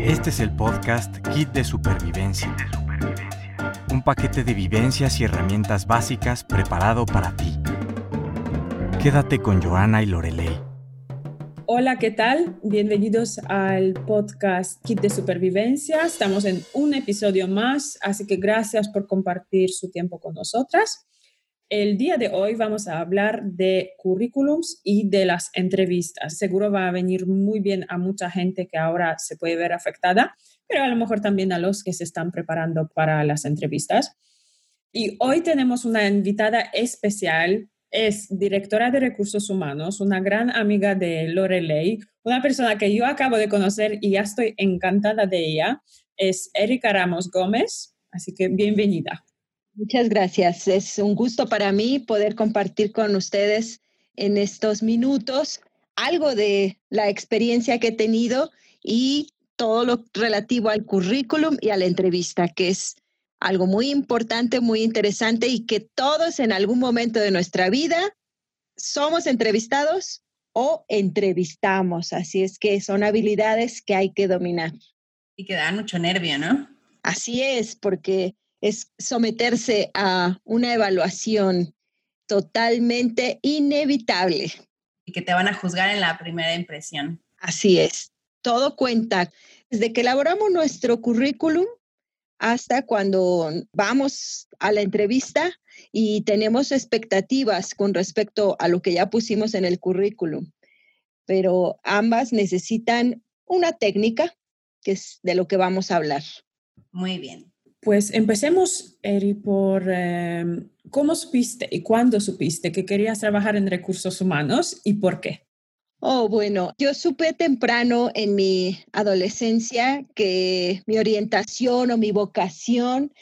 Este es el podcast Kit de Supervivencia. Un paquete de vivencias y herramientas básicas preparado para ti. Quédate con Joana y Lorelei. Hola, ¿qué tal? Bienvenidos al podcast Kit de Supervivencia. Estamos en un episodio más, así que gracias por compartir su tiempo con nosotras. El día de hoy vamos a hablar de currículums y de las entrevistas. Seguro va a venir muy bien a mucha gente que ahora se puede ver afectada, pero a lo mejor también a los que se están preparando para las entrevistas. Y hoy tenemos una invitada especial. Es directora de recursos humanos, una gran amiga de Lorelei, una persona que yo acabo de conocer y ya estoy encantada de ella. Es Erika Ramos Gómez, así que bienvenida. Muchas gracias. Es un gusto para mí poder compartir con ustedes en estos minutos algo de la experiencia que he tenido y todo lo relativo al currículum y a la entrevista, que es algo muy importante, muy interesante y que todos en algún momento de nuestra vida somos entrevistados o entrevistamos. Así es que son habilidades que hay que dominar. Y que dan mucho nervio, ¿no? Así es, porque es someterse a una evaluación totalmente inevitable. Y que te van a juzgar en la primera impresión. Así es, todo cuenta. Desde que elaboramos nuestro currículum hasta cuando vamos a la entrevista y tenemos expectativas con respecto a lo que ya pusimos en el currículum. Pero ambas necesitan una técnica, que es de lo que vamos a hablar. Muy bien. Pues empecemos, Eri, por em, cómo supiste y cuándo supiste que querías trabajar en recursos humanos y por qué. Oh, bueno, yo supe temprano en mi adolescencia que mi orientación o mi vocación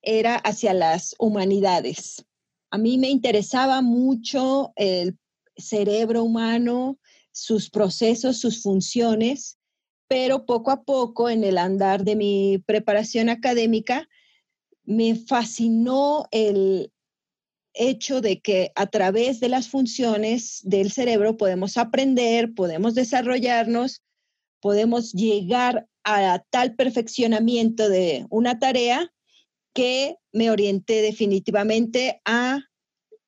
era hacia las humanidades. A mí me interesaba mucho el cerebro humano, sus procesos, sus funciones, pero poco a poco en el andar de mi preparación académica me fascinó el hecho de que a través de las funciones del cerebro podemos aprender, podemos desarrollarnos, podemos llegar a tal perfeccionamiento de una tarea que me orienté definitivamente a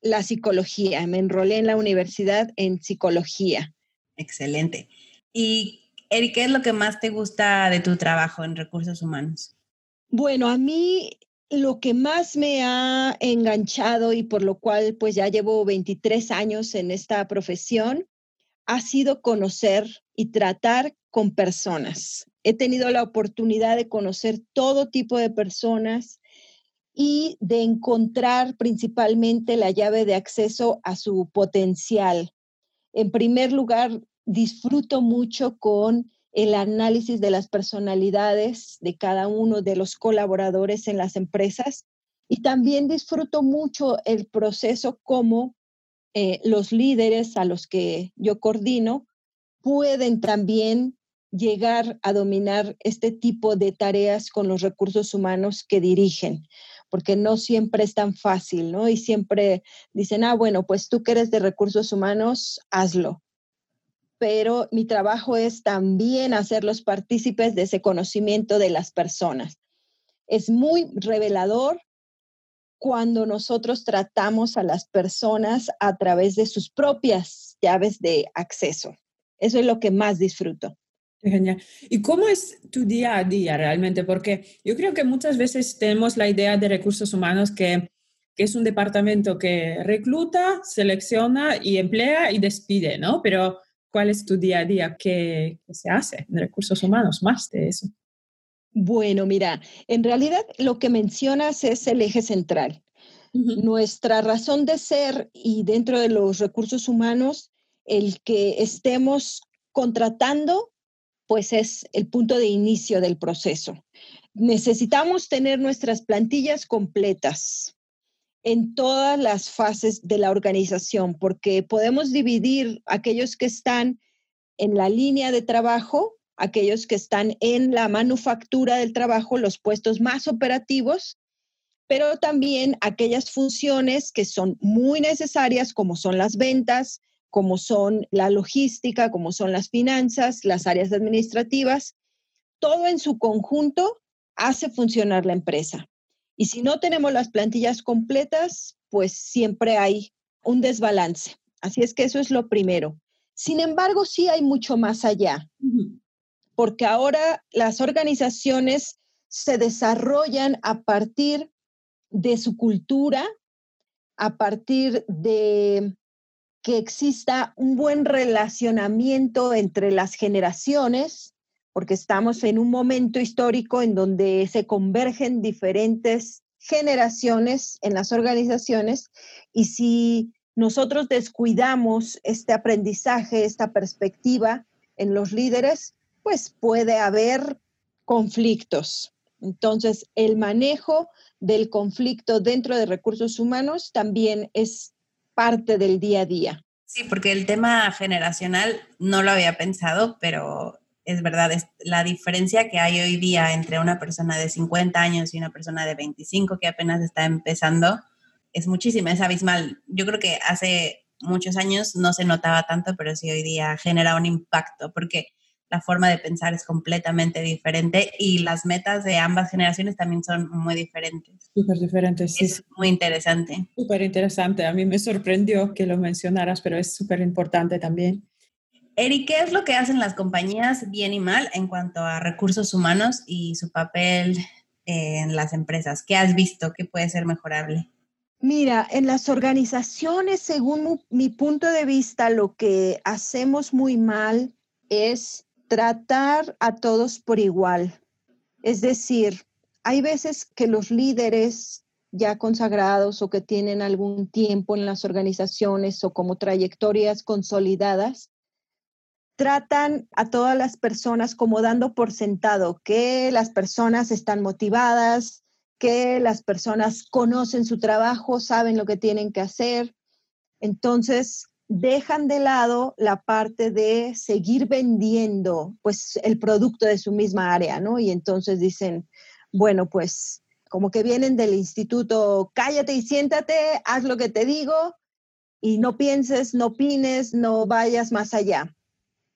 la psicología. Me enrolé en la universidad en psicología. Excelente. ¿Y Eric, ¿qué es lo que más te gusta de tu trabajo en recursos humanos? Bueno, a mí lo que más me ha enganchado y por lo cual pues ya llevo 23 años en esta profesión ha sido conocer y tratar con personas. He tenido la oportunidad de conocer todo tipo de personas y de encontrar principalmente la llave de acceso a su potencial. En primer lugar, disfruto mucho con el análisis de las personalidades de cada uno de los colaboradores en las empresas y también disfruto mucho el proceso como eh, los líderes a los que yo coordino pueden también llegar a dominar este tipo de tareas con los recursos humanos que dirigen, porque no siempre es tan fácil, ¿no? Y siempre dicen, ah, bueno, pues tú que eres de recursos humanos, hazlo pero mi trabajo es también hacerlos partícipes de ese conocimiento de las personas. Es muy revelador cuando nosotros tratamos a las personas a través de sus propias llaves de acceso. Eso es lo que más disfruto. Genial. ¿Y cómo es tu día a día realmente? Porque yo creo que muchas veces tenemos la idea de recursos humanos que, que es un departamento que recluta, selecciona y emplea y despide, ¿no? Pero ¿Cuál es tu día a día? ¿Qué, se hace en recursos humanos más de eso? Bueno, mira, en realidad lo que mencionas es el eje central. Nuestra razón de ser y dentro de los recursos humanos, el que estemos contratando, pues es el punto de inicio del proceso. Necesitamos tener nuestras plantillas completas en todas las fases de la organización, porque podemos dividir aquellos que están en la línea de trabajo, aquellos que están en la manufactura del trabajo, los puestos más operativos, pero también aquellas funciones que son muy necesarias, como son las ventas, como son la logística, como son las finanzas, las áreas administrativas, todo en su conjunto hace funcionar la empresa. Y si no tenemos las plantillas completas, pues siempre hay un desbalance. Así es que eso es lo primero. Sin embargo, sí hay mucho más allá, porque ahora las organizaciones se desarrollan a partir de su cultura, a partir de que exista un buen relacionamiento entre las generaciones, porque estamos en un momento histórico en donde se convergen diferentes generaciones en las organizaciones y si nosotros descuidamos este aprendizaje, esta perspectiva en los líderes, pues puede haber conflictos. Entonces, el manejo del conflicto dentro de recursos humanos también es parte del día a día. Sí, porque el tema generacional no lo había pensado, pero es verdad, es la diferencia que hay hoy día entre una persona de 50 años y una persona de 25 que apenas está empezando es muchísima, es abismal. Yo creo que hace muchos años no se notaba tanto, pero sí hoy día genera un impacto porque la forma de pensar es completamente diferente y las metas de ambas generaciones también son muy diferentes. Súper diferentes, sí. Es muy interesante. Súper interesante. A mí me sorprendió que lo mencionaras, pero es súper importante también. Eric, ¿qué es lo que hacen las compañías bien y mal en cuanto a recursos humanos y su papel en las empresas? ¿Qué has visto que puede ser mejorable? Mira, en las organizaciones, según mi punto de vista, lo que hacemos muy mal es tratar a todos por igual. Es decir, hay veces que los líderes ya consagrados o que tienen algún tiempo en las organizaciones o como trayectorias consolidadas, tratan a todas las personas como dando por sentado que las personas están motivadas, que las personas conocen su trabajo, saben lo que tienen que hacer. Entonces, dejan de lado la parte de seguir vendiendo pues el producto de su misma área, ¿no? Y entonces dicen, bueno, pues como que vienen del instituto, cállate y siéntate, haz lo que te digo y no pienses, no opines, no vayas más allá.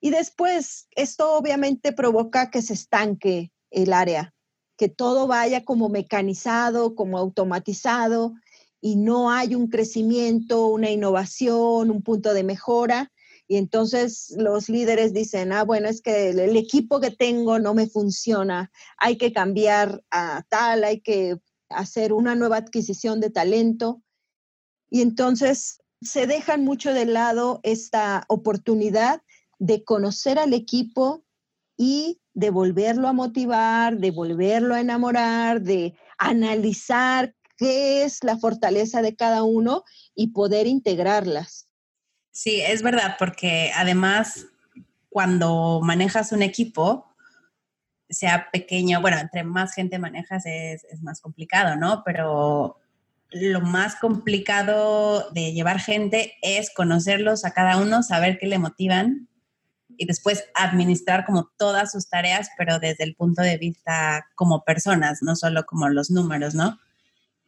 Y después, esto obviamente provoca que se estanque el área, que todo vaya como mecanizado, como automatizado y no hay un crecimiento, una innovación, un punto de mejora. Y entonces los líderes dicen, ah, bueno, es que el, equipo que tengo no me funciona, hay que cambiar a tal, hay que hacer una nueva adquisición de talento. Y entonces se dejan mucho de lado esta oportunidad de conocer al equipo y de volverlo a motivar, de volverlo a enamorar, de analizar qué es la fortaleza de cada uno y poder integrarlas. Sí, es verdad, porque además cuando manejas un equipo, sea pequeño, bueno, entre más gente manejas es, es más complicado, ¿no? Pero lo más complicado de llevar gente es conocerlos a cada uno, saber qué le motivan y después administrar como todas sus tareas, pero desde el punto de vista como personas, no solo como los números, ¿no?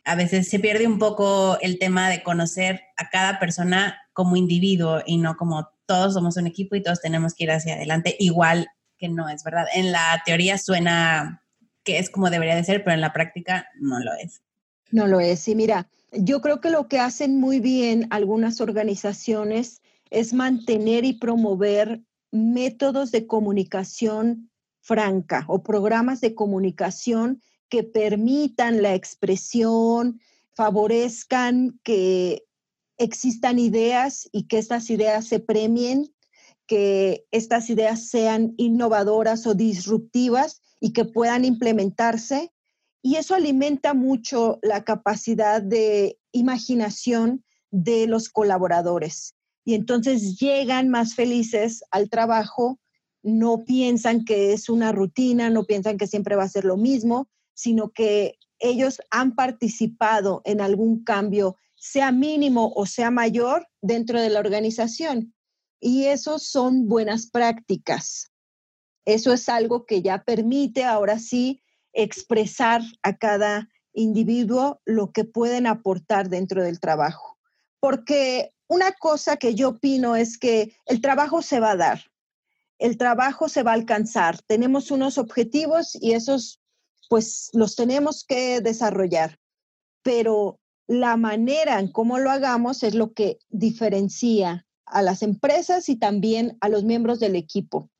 A veces se pierde un poco el tema de conocer a cada persona como individuo y no como todos somos un equipo y todos tenemos que ir hacia adelante, igual que no es verdad. En la teoría suena que es como debería de ser, pero en la práctica no lo es. No lo es. Y mira, yo creo que lo que hacen muy bien algunas organizaciones es mantener y promover métodos de comunicación franca o programas de comunicación que permitan la expresión, favorezcan que existan ideas y que estas ideas se premien, que estas ideas sean innovadoras o disruptivas y que puedan implementarse. Y eso alimenta mucho la capacidad de imaginación de los colaboradores y entonces llegan más felices al trabajo, no piensan que es una rutina, no piensan que siempre va a ser lo mismo, sino que ellos han participado en algún cambio, sea mínimo o sea mayor, dentro de la organización. Y eso son buenas prácticas. Eso es algo que ya permite ahora sí expresar a cada individuo lo que pueden aportar dentro del trabajo. Porque una cosa que yo opino es que el trabajo se va a dar. el trabajo se va a alcanzar. Tenemos unos objetivos y esos pues los tenemos que desarrollar. Pero la manera en cómo lo hagamos es lo que diferencia a las empresas y también a los miembros del equipo.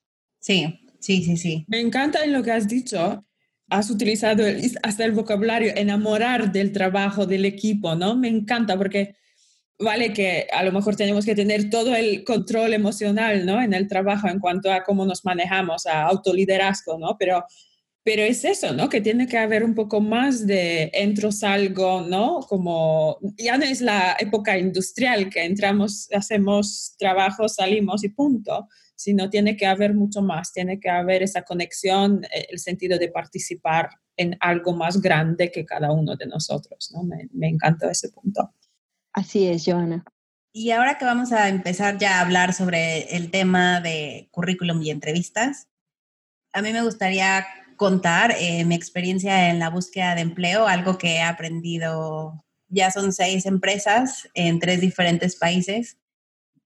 Sí, sí, sí, sí. Me encanta en lo que has dicho. Has utilizado hasta el vocabulario enamorar del trabajo del equipo, ¿no? Me encanta porque vale que a lo mejor tenemos que tener todo el control emocional, ¿no? En el trabajo en cuanto a cómo nos manejamos, a autoliderazgo, ¿no? Pero pero es eso, ¿no? Que tiene que haber un poco más de entro, salgo, ¿no? Como ya no es la época industrial que entramos, hacemos trabajo, salimos y punto, sino tiene que haber mucho más, tiene que haber esa conexión, eh, el sentido de participar en algo más grande que cada uno de nosotros, ¿no? Me, me encanta ese punto. Así es, Joana. Y ahora que vamos a empezar ya a hablar sobre el tema de currículum y entrevistas, a mí me gustaría contar eh, mi experiencia en la búsqueda de empleo, algo que he aprendido, ya son seis empresas en tres diferentes países.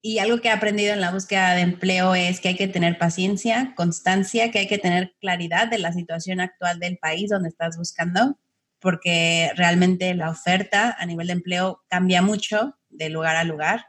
Y algo que he aprendido en la búsqueda de empleo es que hay que tener paciencia, constancia, que hay que tener claridad de la situación actual del país donde estás buscando, porque realmente la oferta a nivel de empleo cambia mucho de lugar a lugar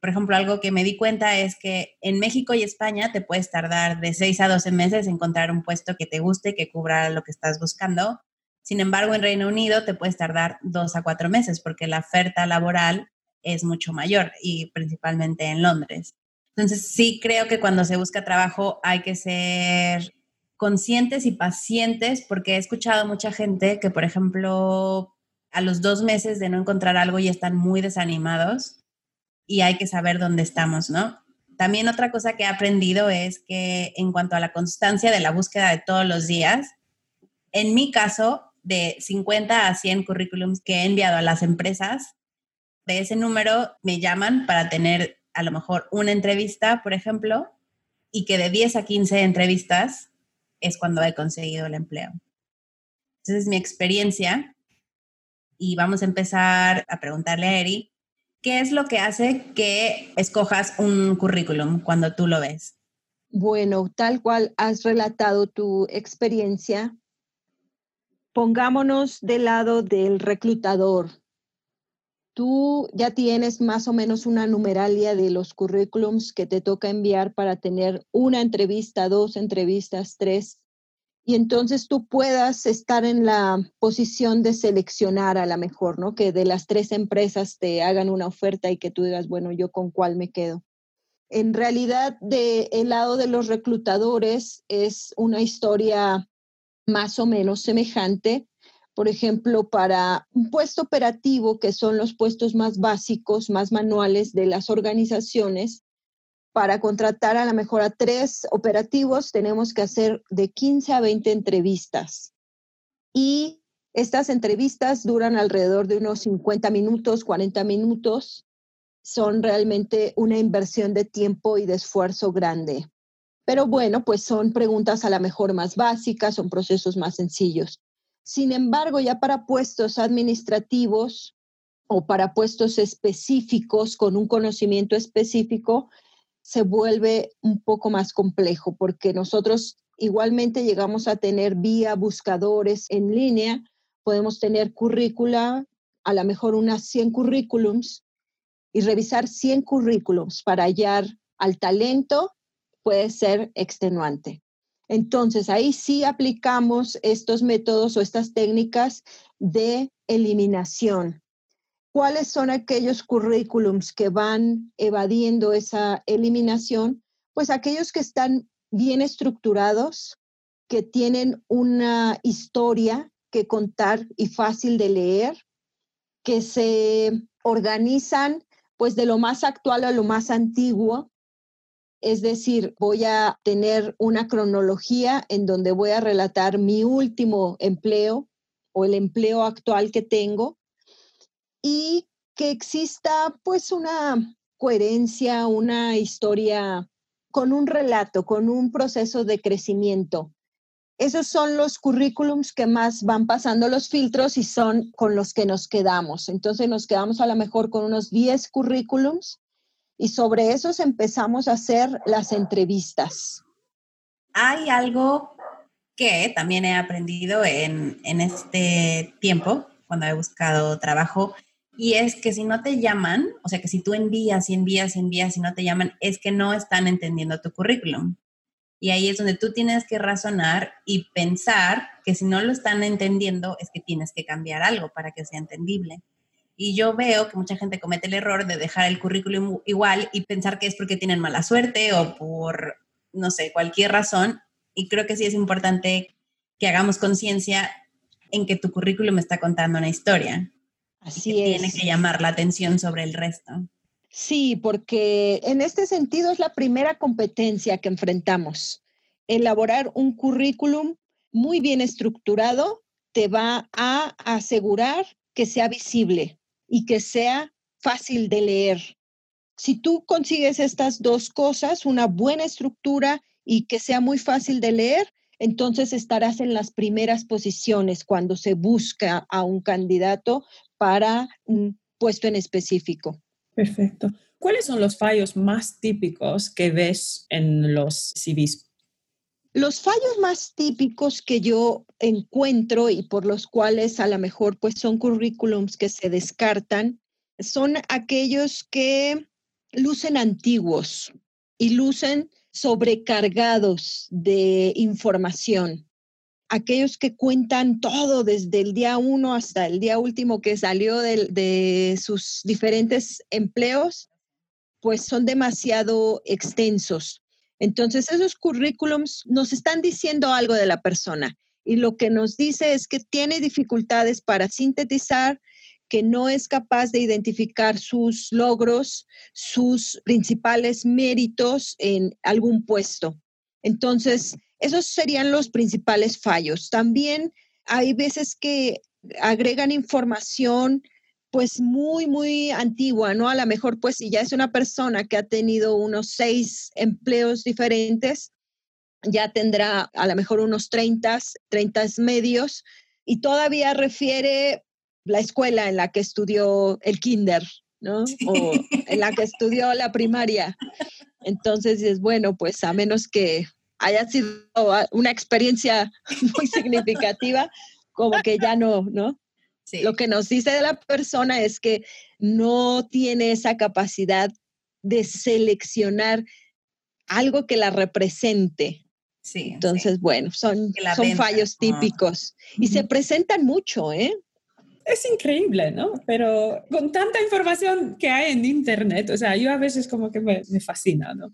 por ejemplo, algo que me di cuenta es que en México y España te puedes tardar de 6 a 12 meses en encontrar un puesto que te guste, que cubra lo que estás buscando. Sin embargo, en Reino Unido te puedes tardar 2 a 4 meses porque la oferta laboral es mucho mayor y principalmente en Londres. Entonces, sí creo que cuando se busca trabajo hay que ser conscientes y pacientes porque he escuchado mucha gente que, por ejemplo, a los dos meses de no encontrar algo ya están muy desanimados y hay que saber dónde estamos, ¿no? También otra cosa que he aprendido es que en cuanto a la constancia de la búsqueda de todos los días, en mi caso, de 50 a 100 currículums que he enviado a las empresas, de ese número me llaman para tener a lo mejor una entrevista, por ejemplo, y que de 10 a 15 entrevistas es cuando he conseguido el empleo. Entonces es mi experiencia y vamos a empezar a preguntarle a Eri ¿Qué es lo que hace que escojas un currículum cuando tú lo ves? Bueno, tal cual has relatado tu experiencia, pongámonos del lado del reclutador. Tú ya tienes más o menos una numeralia de los currículums que te toca enviar para tener una entrevista, dos entrevistas, tres y entonces tú puedas estar en la posición de seleccionar a la mejor, ¿no? Que de las tres empresas te hagan una oferta y que tú digas, bueno, yo con cuál me quedo. En realidad, del el lado de los reclutadores es una historia más o menos semejante. Por ejemplo, para un puesto operativo, que son los puestos más básicos, más manuales de las organizaciones, para contratar a la mejor a tres operativos tenemos que hacer de 15 a 20 entrevistas. Y estas entrevistas duran alrededor de unos 50 minutos, 40 minutos. Son realmente una inversión de tiempo y de esfuerzo grande. Pero bueno, pues son preguntas a la mejor más básicas, son procesos más sencillos. Sin embargo, ya para puestos administrativos o para puestos específicos con un conocimiento específico, se vuelve un poco más complejo porque nosotros igualmente llegamos a tener vía buscadores en línea, podemos tener currícula, a lo mejor unas 100 currículums y revisar 100 currículums para hallar al talento puede ser extenuante. Entonces, ahí sí aplicamos estos métodos o estas técnicas de eliminación cuáles son aquellos currículums que van evadiendo esa eliminación, pues aquellos que están bien estructurados, que tienen una historia que contar y fácil de leer, que se organizan pues de lo más actual a lo más antiguo. Es decir, voy a tener una cronología en donde voy a relatar mi último empleo o el empleo actual que tengo y que exista pues una coherencia, una historia con un relato, con un proceso de crecimiento. Esos son los currículums que más van pasando los filtros y son con los que nos quedamos. Entonces nos quedamos a lo mejor con unos 10 currículums y sobre esos empezamos a hacer las entrevistas. hay algo que también he aprendido en, en este tiempo, cuando he buscado trabajo, y es que si no te llaman, o sea, que si tú envías y envías y envías y no te llaman, es que no están entendiendo tu currículum. Y ahí es donde tú tienes que razonar y pensar que si no lo están entendiendo, es que tienes que cambiar algo para que sea entendible. Y yo veo que mucha gente comete el error de dejar el currículum igual y pensar que es porque tienen mala suerte o por, no sé, cualquier razón. Y creo que sí es importante que hagamos conciencia en que tu currículum está contando una historia. Así que es. Tiene que llamar la atención sobre el resto. Sí, porque en este sentido es la primera competencia que enfrentamos. Elaborar un currículum muy bien estructurado te va a asegurar que sea visible y que sea fácil de leer. Si tú consigues estas dos cosas, una buena estructura y que sea muy fácil de leer, entonces estarás en las primeras posiciones cuando se busca a un candidato para un puesto en específico. Perfecto. ¿Cuáles son los fallos más típicos que ves en los CVs? Los fallos más típicos que yo encuentro y por los cuales a lo mejor pues son currículums que se descartan son aquellos que lucen antiguos y lucen sobrecargados de información aquellos que cuentan todo desde el día uno hasta el día último que salió de, de, sus diferentes empleos, pues son demasiado extensos. Entonces, esos currículums nos están diciendo algo de la persona y lo que nos dice es que tiene dificultades para sintetizar, que no es capaz de identificar sus logros, sus principales méritos en algún puesto. Entonces, esos serían los principales fallos. También hay veces que agregan información pues muy, muy antigua, ¿no? A lo mejor pues si ya es una persona que ha tenido unos seis empleos diferentes, ya tendrá a lo mejor unos 30, 30 medios y todavía refiere la escuela en la que estudió el kinder, ¿no? O en la que estudió la primaria. Entonces es bueno, pues a menos que haya sido una experiencia muy significativa, como que ya no, ¿no? Sí. Lo que nos dice de la persona es que no tiene esa capacidad de seleccionar algo que la represente. Sí, Entonces, sí. bueno, son, son fallos típicos y se presentan mucho, ¿eh? Es increíble, ¿no? Pero con tanta información que hay en Internet, o sea, yo a veces como que me, me fascina, ¿no?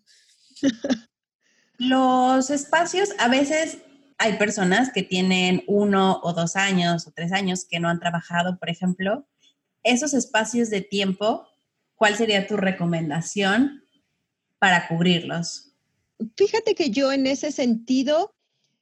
Los espacios, a veces hay personas que tienen uno o dos años o tres años que no han trabajado, por ejemplo. Esos espacios de tiempo, ¿cuál sería tu recomendación para cubrirlos? Fíjate que yo en ese sentido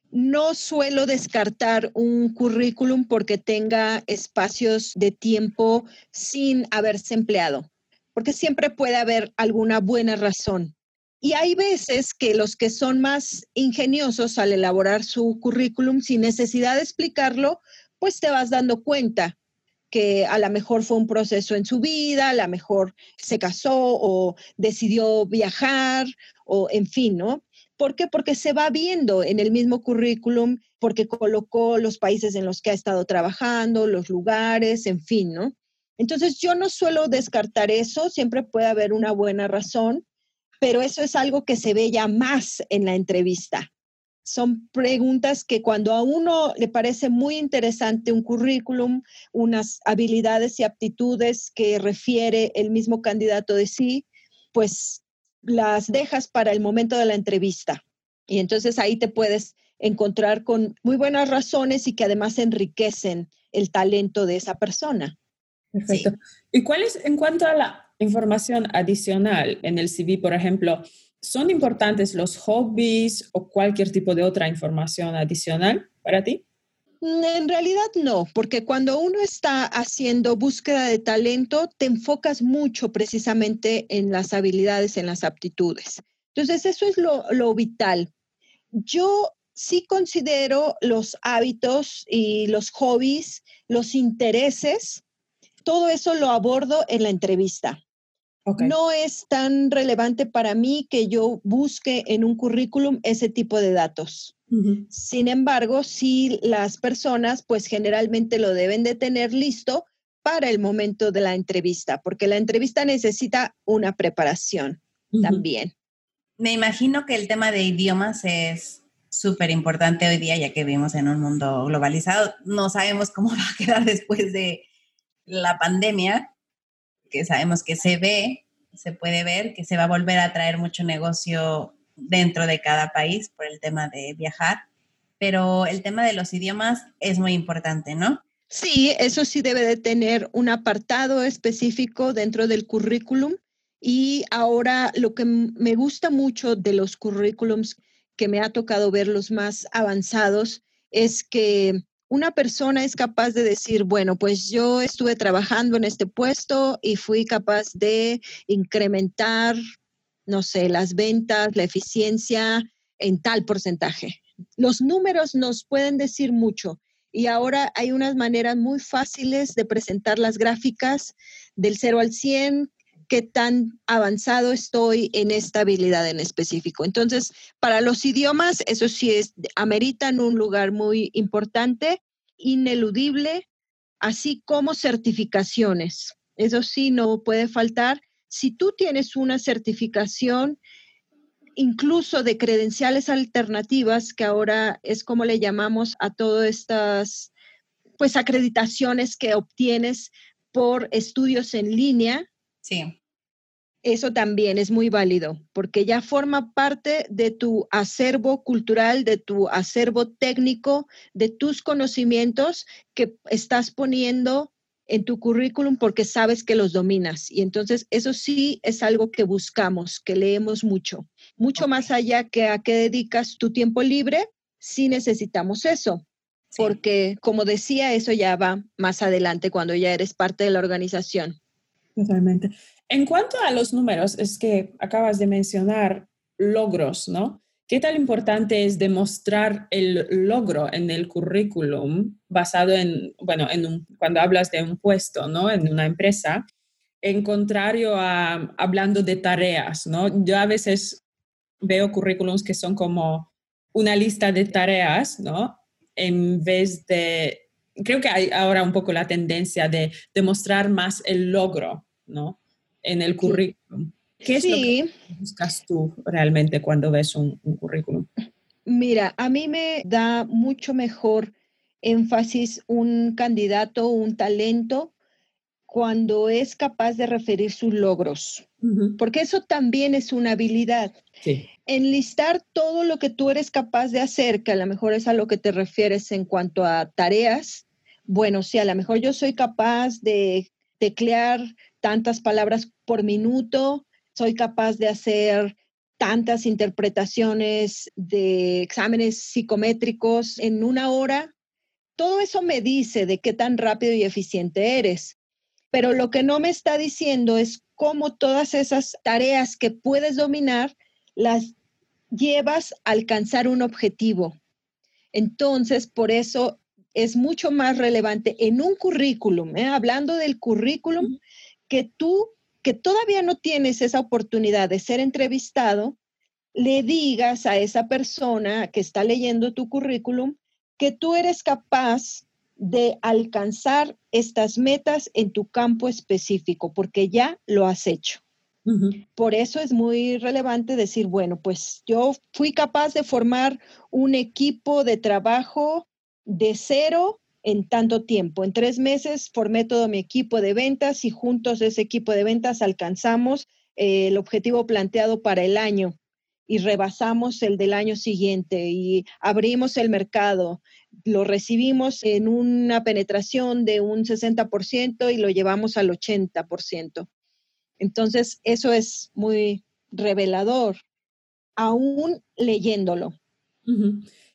no suelo descartar un currículum porque tenga espacios de tiempo sin haberse empleado, porque siempre puede haber alguna buena razón. Y hay veces que los que son más ingeniosos al elaborar su currículum sin necesidad de explicarlo, pues te vas dando cuenta que a lo mejor fue un proceso en su vida, a lo mejor se casó o decidió viajar o en fin, ¿no? ¿Por qué? Porque se va viendo en el mismo currículum, porque colocó los países en los que ha estado trabajando, los lugares, en fin, ¿no? Entonces yo no suelo descartar eso, siempre puede haber una buena razón, pero eso es algo que se ve ya más en la entrevista. Son preguntas que cuando a uno le parece muy interesante un currículum, unas habilidades y aptitudes que refiere el mismo candidato de sí, pues las dejas para el momento de la entrevista. Y entonces ahí te puedes encontrar con muy buenas razones y que además enriquecen el talento de esa persona. Perfecto. Sí. ¿Y cuál es en cuanto a la información adicional en el CV, por ejemplo, son importantes los hobbies o cualquier tipo de otra información adicional para ti? En realidad no, porque cuando uno está haciendo búsqueda de talento, te enfocas mucho precisamente en las habilidades, en las aptitudes. Entonces, eso es lo, vital. Yo sí considero los hábitos y los hobbies, los intereses, todo eso lo abordo en la entrevista. No es tan relevante para mí que yo busque en un currículum ese tipo de datos. Sin embargo, sí las personas pues generalmente lo deben de tener listo para el momento de la entrevista, porque la entrevista necesita una preparación también. Me imagino que el tema de idiomas es súper importante hoy día, ya que vivimos en un mundo globalizado. No sabemos cómo va a quedar después de la pandemia, que sabemos que se ve, se puede ver, que se va a volver a traer mucho negocio dentro de cada país por el tema de viajar, pero el tema de los idiomas es muy importante, ¿no? Sí, eso sí debe de tener un apartado específico dentro del currículum y ahora lo que me gusta mucho de los currículums que me ha tocado ver los más avanzados es que una persona es capaz de decir, bueno, pues yo estuve trabajando en este puesto y fui capaz de incrementar, no sé, las ventas, la eficiencia en tal porcentaje. Los números nos pueden decir mucho y ahora hay unas maneras muy fáciles de presentar las gráficas del 0 al 100, qué tan avanzado estoy en esta habilidad en específico. Entonces, para los idiomas, eso sí es, ameritan un lugar muy importante, ineludible, así como certificaciones. Eso sí, no puede faltar. Si tú tienes una certificación, incluso de credenciales alternativas, que ahora es como le llamamos a todas estas, pues, acreditaciones que obtienes por estudios en línea, Sí. Eso también es muy válido porque ya forma parte de tu acervo cultural, de tu acervo técnico, de tus conocimientos que estás poniendo en tu currículum porque sabes que los dominas. Y entonces eso sí es algo que buscamos, que leemos mucho. Mucho más allá que a qué dedicas tu tiempo libre, sí necesitamos eso. Porque, como decía, eso ya va más adelante cuando ya eres parte de la organización. Totalmente. En cuanto a los números, es que acabas de mencionar logros, ¿no? ¿Qué tan importante es demostrar el logro en el currículum basado en, bueno, en cuando hablas de un puesto, ¿no? En una empresa, en contrario a hablando de tareas, ¿no? Yo a veces veo currículums que son como una lista de tareas, ¿no? En vez de, creo que hay ahora un poco la tendencia de demostrar más el logro, ¿no? En el currículum. ¿Qué es lo que buscas tú realmente cuando ves un, un, currículum? Mira, a mí me da mucho mejor énfasis un candidato, un talento, cuando es capaz de referir sus logros, uh -huh. porque eso también es una habilidad. Sí. Enlistar todo lo que tú eres capaz de hacer, que a lo mejor es a lo que te refieres en cuanto a tareas. Bueno, sí, a lo mejor yo soy capaz de teclear tantas palabras por minuto, soy capaz de hacer tantas interpretaciones de exámenes psicométricos en una hora. Todo eso me dice de qué tan rápido y eficiente eres. Pero lo que no me está diciendo es cómo todas esas tareas que puedes dominar las llevas a alcanzar un objetivo. Entonces, por eso es mucho más relevante en un currículum, ¿eh? hablando del currículum, que tú que todavía no tienes esa oportunidad de ser entrevistado, le digas a esa persona que está leyendo tu currículum que tú eres capaz de alcanzar estas metas en tu campo específico, porque ya lo has hecho. Uh -huh. Por eso es muy relevante decir, bueno, pues yo fui capaz de formar un equipo de trabajo de cero en tanto tiempo. En tres meses formé todo mi equipo de ventas y juntos ese equipo de ventas alcanzamos eh, el objetivo planteado para el año y rebasamos el del año siguiente y abrimos el mercado. Lo recibimos en una penetración de un 60% y lo llevamos al 80%. Entonces, eso es muy revelador, aún leyéndolo.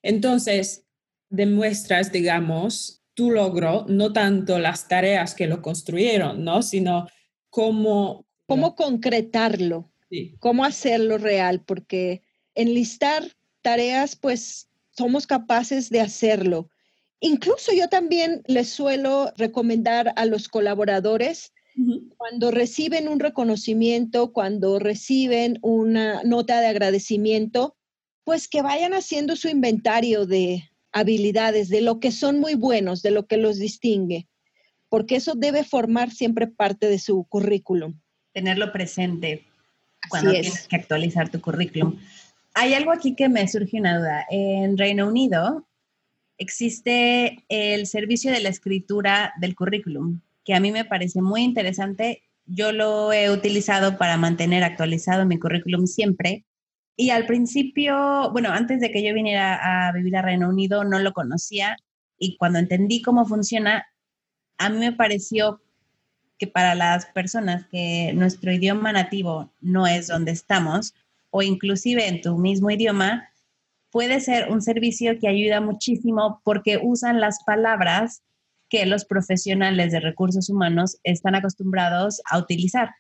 Entonces, demuestras, digamos, tu logro, no tanto las tareas que lo construyeron, ¿no? Sino cómo... Cómo concretarlo, sí. cómo hacerlo real, porque enlistar tareas, pues somos capaces de hacerlo. Incluso yo también les suelo recomendar a los colaboradores Cuando reciben un reconocimiento, cuando reciben una nota de agradecimiento, pues que vayan haciendo su inventario de habilidades, de lo que son muy buenos, de lo que los distingue, porque eso debe formar siempre parte de su currículum. Tenerlo presente cuando tienes que actualizar tu currículum. Hay algo aquí que me surge una duda. En Reino Unido existe el servicio de la escritura del currículum, que a mí me parece muy interesante. Yo lo he utilizado para mantener actualizado mi currículum siempre. Y al principio, bueno, antes de que yo viniera a vivir a Reino Unido, no lo conocía. Y cuando entendí cómo funciona, a mí me pareció que para las personas que nuestro idioma nativo no es donde estamos, o inclusive en tu mismo idioma, puede ser un servicio que ayuda muchísimo porque usan las palabras que los profesionales de recursos humanos están acostumbrados a utilizar.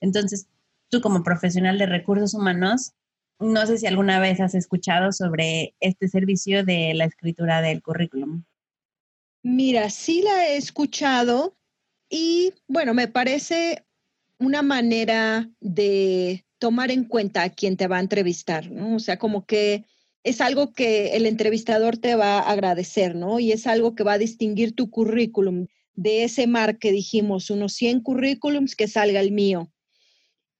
Entonces, tú como profesional de recursos humanos, no sé si alguna vez has escuchado sobre este servicio de la escritura del currículum. Mira, sí la he escuchado y bueno, me parece una manera de tomar en cuenta a quien te va a entrevistar, ¿no? O sea, como que es algo que el entrevistador te va a agradecer, ¿no? Y es algo que va a distinguir tu currículum de ese mar que dijimos, unos 100 currículums que salga el mío.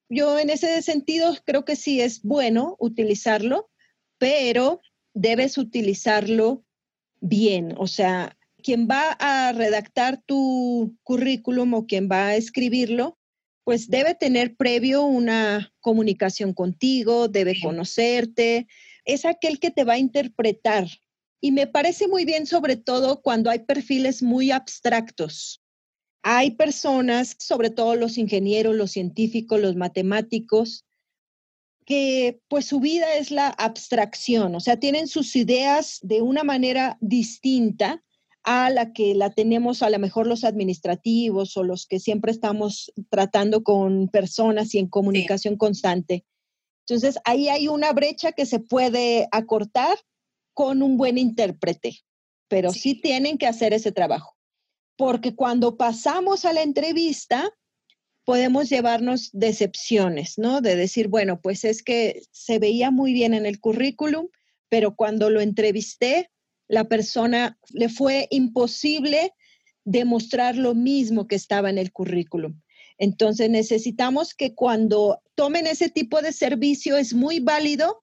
Yo en ese sentido creo que sí es bueno utilizarlo, pero debes utilizarlo bien. O sea, quien va a redactar tu currículum o quien va a escribirlo, pues debe tener previo una comunicación contigo, debe conocerte, es aquel que te va a interpretar. Y me parece muy bien sobre todo cuando hay perfiles muy abstractos. Hay personas, sobre todo los ingenieros, los científicos, los matemáticos, que pues su vida es la abstracción, o sea, tienen sus ideas de una manera distinta a la que la tenemos a lo mejor los administrativos o los que siempre estamos tratando con personas y en comunicación constante. Entonces, ahí hay una brecha que se puede acortar con un buen intérprete, pero sí. tienen que hacer ese trabajo. Porque cuando pasamos a la entrevista, podemos llevarnos decepciones, ¿no? De decir, bueno, pues es que se veía muy bien en el currículum, pero cuando lo entrevisté, la persona le fue imposible demostrar lo mismo que estaba en el currículum. Entonces necesitamos que cuando tomen ese tipo de servicio es muy válido,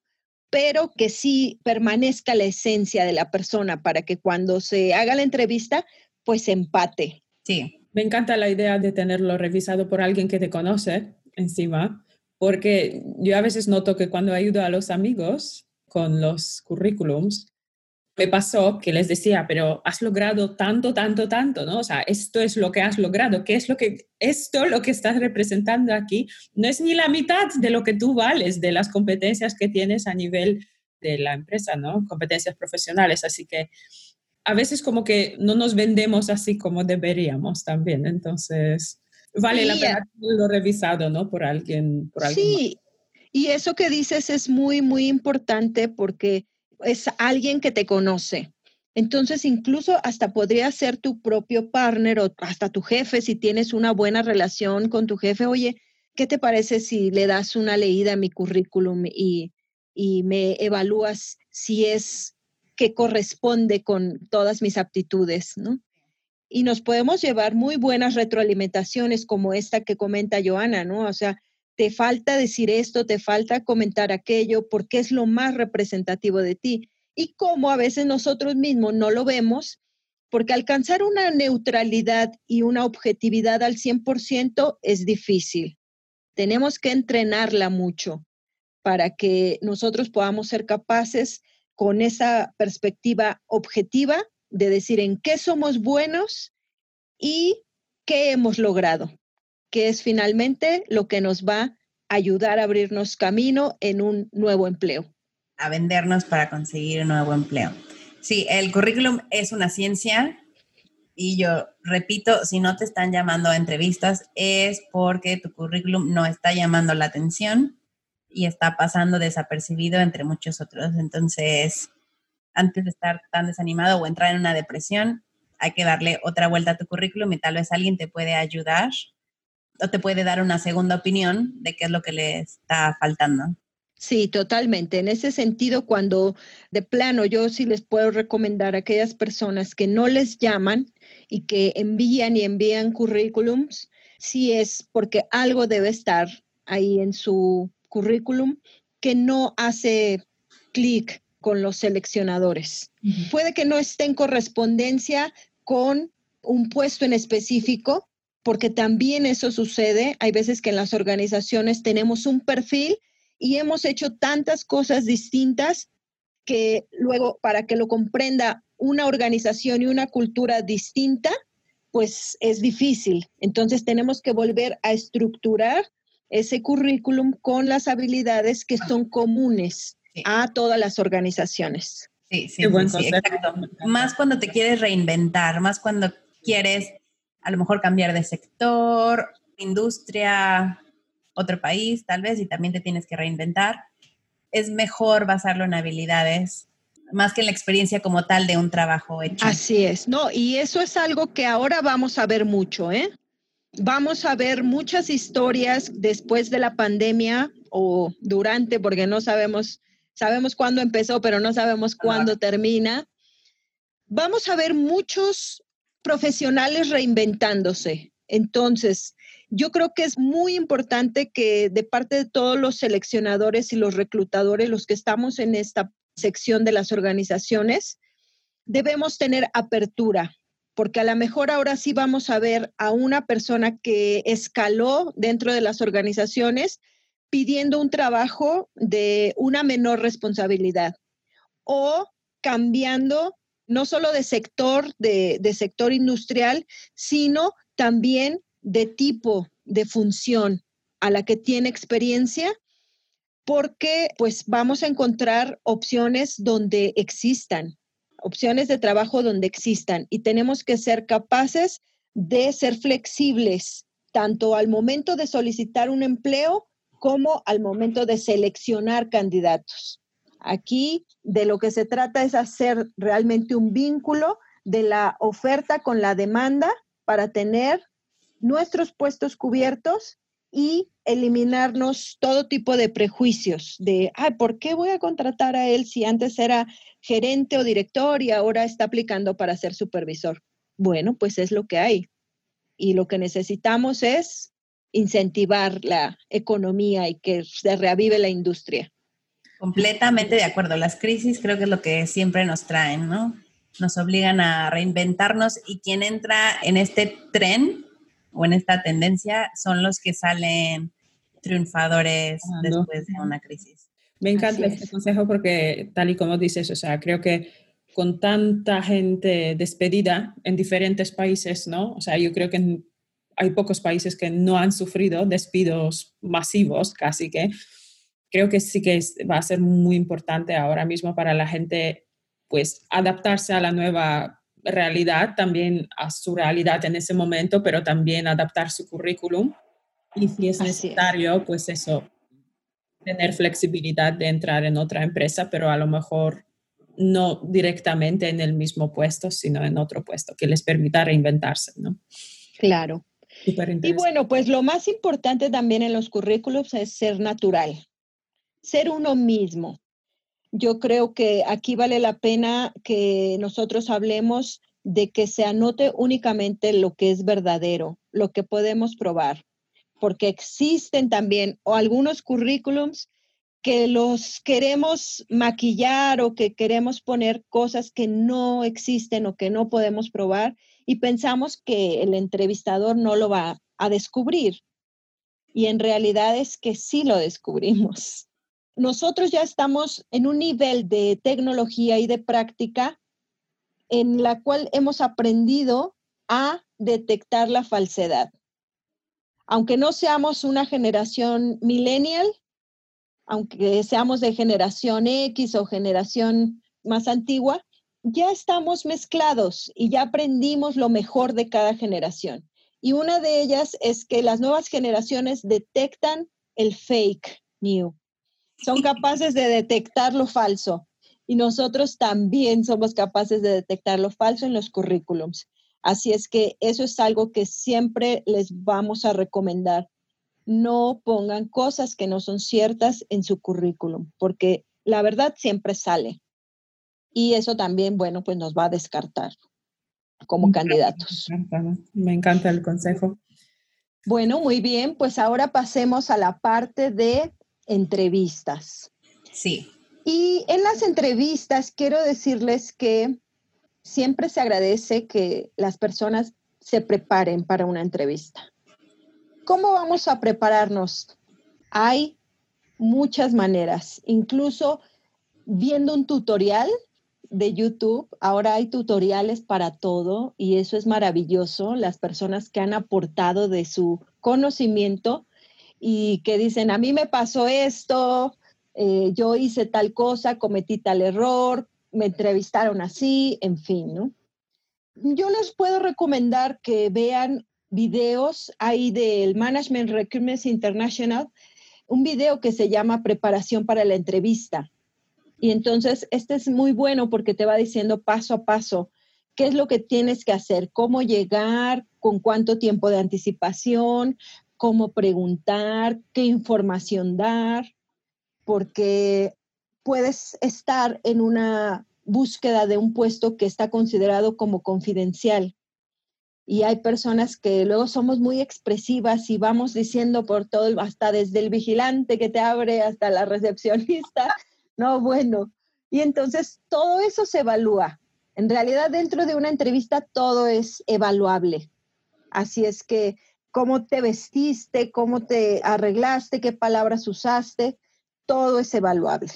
pero que sí permanezca la esencia de la persona para que cuando se haga la entrevista, pues empate. Sí. Me encanta la idea de tenerlo revisado por alguien que te conoce encima, porque yo a veces noto que cuando ayudo a los amigos con los currículums, me pasó que les decía, pero has logrado tanto, tanto, tanto, ¿no? O sea, esto es lo que has logrado, ¿qué es lo que, esto lo que estás representando aquí? No es ni la mitad de lo que tú vales, de las competencias que tienes a nivel de la empresa, ¿no? Competencias profesionales, así que a veces como que no nos vendemos así como deberíamos también, entonces vale la pena lo revisado, ¿no? Por alguien, por alguien Sí, y eso que dices es muy, muy importante porque es alguien que te conoce. Entonces, incluso hasta podría ser tu propio partner o hasta tu jefe, si tienes una buena relación con tu jefe. Oye, ¿qué te parece si le das una leída a mi currículum y, y me evalúas si es que corresponde con todas mis aptitudes, ¿no? Y nos podemos llevar muy buenas retroalimentaciones como esta que comenta Joana, ¿no? O sea, te falta decir esto, te falta comentar aquello, porque es lo más representativo de ti. Y como a veces nosotros mismos no lo vemos, porque alcanzar una neutralidad y una objetividad al 100% es difícil. Tenemos que entrenarla mucho para que nosotros podamos ser capaces con esa perspectiva objetiva de decir en qué somos buenos y qué hemos logrado que es finalmente lo que nos va a ayudar a abrirnos camino en un nuevo empleo. A vendernos para conseguir un nuevo empleo. Sí, el currículum es una ciencia y yo repito, si no te están llamando a entrevistas es porque tu currículum no está llamando la atención y está pasando desapercibido entre muchos otros. Entonces, antes de estar tan desanimado o entrar en una depresión, hay que darle otra vuelta a tu currículum y tal vez alguien te puede ayudar o te puede dar una segunda opinión de qué es lo que le está faltando. Sí, totalmente. En ese sentido, cuando de plano yo sí les puedo recomendar a aquellas personas que no les llaman y que envían y envían currículums, sí es porque algo debe estar ahí en su currículum que no hace clic con los seleccionadores. Puede que no esté en correspondencia con un puesto en específico, porque también eso sucede. Hay veces que en las organizaciones tenemos un perfil y hemos hecho tantas cosas distintas que luego para que lo comprenda una organización y una cultura distinta, pues es difícil. Entonces tenemos que volver a estructurar ese currículum con las habilidades que son comunes a todas las organizaciones. Sí, sí, sí, exacto. Más cuando te quieres reinventar, más cuando quieres a lo mejor cambiar de sector, industria, otro país, tal vez, y también te tienes que reinventar. Es mejor basarlo en habilidades más que en la experiencia como tal de un trabajo hecho. Así es, no, y eso es algo que ahora vamos a ver mucho, ¿eh? Vamos a ver muchas historias después de la pandemia o durante, porque no sabemos, sabemos cuándo empezó, pero no sabemos cuándo termina. Vamos a ver muchos profesionales reinventándose. Entonces, yo creo que es muy importante que de parte de todos los seleccionadores y los reclutadores, los que estamos en esta sección de las organizaciones, debemos tener apertura, porque a lo mejor ahora sí vamos a ver a una persona que escaló dentro de las organizaciones pidiendo un trabajo de una menor responsabilidad o cambiando no solo de sector, de, de sector industrial, sino también de tipo de función a la que tiene experiencia, porque pues vamos a encontrar opciones donde existan, opciones de trabajo donde existan y tenemos que ser capaces de ser flexibles tanto al momento de solicitar un empleo como al momento de seleccionar candidatos. Aquí de lo que se trata es hacer realmente un vínculo de la oferta con la demanda para tener nuestros puestos cubiertos y eliminarnos todo tipo de prejuicios de, ay, ¿por qué voy a contratar a él si antes era gerente o director y ahora está aplicando para ser supervisor? Bueno, pues es lo que hay. Y lo que necesitamos es incentivar la economía y que se reavive la industria. Completamente de acuerdo. Las crisis creo que es lo que siempre nos traen, ¿no? Nos obligan a reinventarnos y quien entra en este tren o en esta tendencia son los que salen triunfadores después de una crisis. Me encanta este consejo porque tal y como dices, o sea, creo que con tanta gente despedida en diferentes países, ¿no? O sea, yo creo que hay pocos países que no han sufrido despidos masivos, casi que. Creo que sí que va a ser muy importante ahora mismo para la gente, pues, adaptarse a la nueva realidad, también a su realidad en ese momento, pero también adaptar su currículum. Y si es necesario, pues eso, tener flexibilidad de entrar en otra empresa, pero a lo mejor no directamente en el mismo puesto, sino en otro puesto que les permita reinventarse, ¿no? Claro. Y bueno, pues lo más importante también en los currículums es ser natural, ser uno mismo yo creo que aquí vale la pena que nosotros hablemos de que se anote únicamente lo que es verdadero, lo que podemos probar, porque existen también o algunos currículums que los queremos maquillar o que queremos poner cosas que no existen o que no podemos probar y pensamos que el entrevistador no lo va a descubrir. Y en realidad es que sí lo descubrimos nosotros ya estamos en un nivel de tecnología y de práctica en la cual hemos aprendido a detectar la falsedad. Aunque no seamos una generación millennial, aunque seamos de generación X o generación más antigua, ya estamos mezclados y ya aprendimos lo mejor de cada generación. Y una de ellas es que las nuevas generaciones detectan el fake new, son capaces de detectar lo falso y nosotros también somos capaces de detectar lo falso en los currículums. Así es que eso es algo que siempre les vamos a recomendar. No pongan cosas que no son ciertas en su currículum, porque la verdad siempre sale. Y eso también, bueno, pues nos va a descartar como candidatos. Me encanta el consejo. Bueno, muy bien, pues ahora pasemos a la parte de entrevistas. Sí. Y en las entrevistas quiero decirles que siempre se agradece que las personas se preparen para una entrevista. ¿Cómo vamos a prepararnos? Hay muchas maneras, incluso viendo un tutorial de YouTube, ahora hay tutoriales para todo y eso es maravilloso. Las personas que han aportado de su conocimiento y que dicen, a mí me pasó esto, eh, yo hice tal cosa, cometí tal error, me entrevistaron así, en fin, ¿no? Yo les puedo recomendar que vean videos ahí del Management Recruitment International, un video que se llama Preparación para la entrevista. Y entonces, este es muy bueno porque te va diciendo paso a paso qué es lo que tienes que hacer, cómo llegar, con cuánto tiempo de anticipación, cómo preguntar, qué información dar, porque puedes estar en una búsqueda de un puesto que está considerado como confidencial. Y hay personas que luego somos muy expresivas y vamos diciendo por todo, hasta desde el vigilante que te abre hasta la recepcionista, no, bueno. Y entonces todo eso se evalúa. En realidad dentro de una entrevista todo es evaluable. Así es que cómo te vestiste, cómo te arreglaste, qué palabras usaste, todo es evaluable.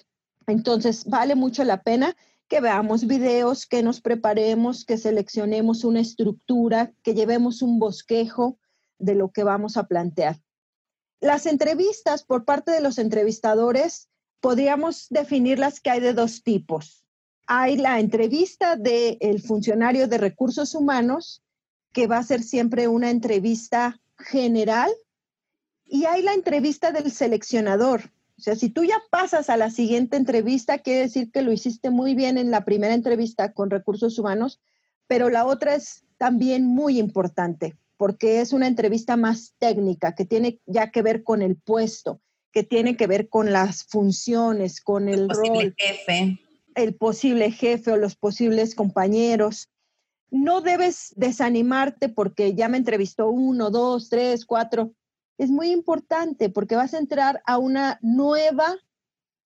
Entonces vale mucho la pena que veamos videos, que nos preparemos, que seleccionemos una estructura, que llevemos un bosquejo de lo que vamos a plantear. Las entrevistas por parte de los entrevistadores podríamos definirlas que hay de dos tipos. Hay la entrevista del funcionario de recursos humanos, que va a ser siempre una entrevista general, y hay la entrevista del seleccionador. O sea, si tú ya pasas a la siguiente entrevista, quiere decir que lo hiciste muy bien en la primera entrevista con recursos humanos, pero la otra es también muy importante porque es una entrevista más técnica que tiene ya que ver con el puesto que tiene que ver con las funciones, con el, rol, jefe. el posible jefe o los posibles compañeros. No debes desanimarte porque ya me entrevistó uno, dos, tres, cuatro. Es muy importante porque vas a entrar a una nueva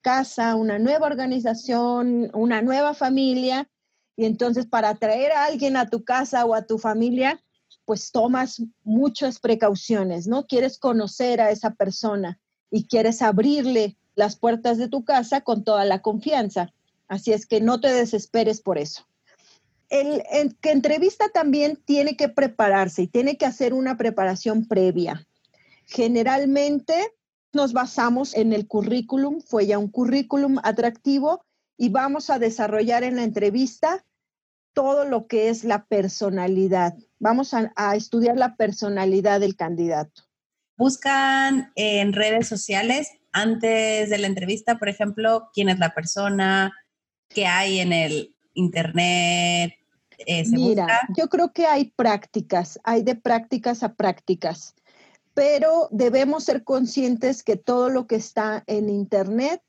casa, una nueva organización, una nueva familia. Y entonces para atraer a alguien a tu casa o a tu familia, pues tomas muchas precauciones, ¿no? Quieres conocer a esa persona y quieres abrirle las puertas de tu casa con toda la confianza. Así es que no te desesperes por eso. El, que entrevista también tiene que prepararse y tiene que hacer una preparación previa. Generalmente nos basamos en el currículum, fue ya un currículum atractivo y vamos a desarrollar en la entrevista todo lo que es la personalidad. Vamos a estudiar la personalidad del candidato buscan en redes sociales antes de la entrevista, por ejemplo, quién es la persona, qué hay en el internet. Eh, Mira, yo creo que hay prácticas, hay de prácticas a prácticas, pero debemos ser conscientes que todo lo que está en internet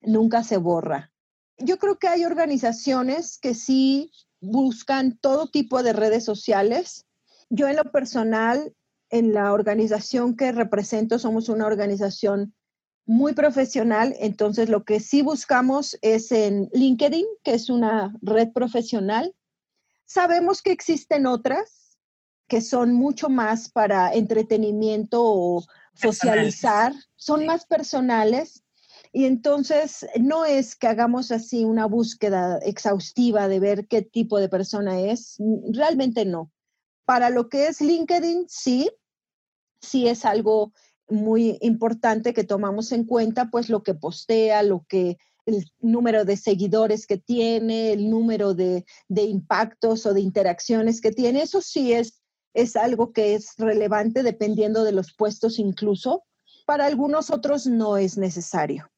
nunca se borra. Yo creo que hay organizaciones que sí buscan todo tipo de redes sociales. Yo en lo personal en la organización que represento somos una organización muy profesional, entonces lo que sí buscamos es en LinkedIn, que es una red profesional. Sabemos que existen otras que son mucho más para entretenimiento o socializar, son más personales y entonces no es que hagamos así una búsqueda exhaustiva de ver qué tipo de persona es, realmente no. Para lo que es LinkedIn, sí, sí es algo muy importante que tomamos en cuenta, pues lo que postea, lo que el número de seguidores que tiene, el número de, impactos o de interacciones que tiene, eso sí es, es algo que es relevante dependiendo de los puestos incluso. Para algunos otros no es necesario.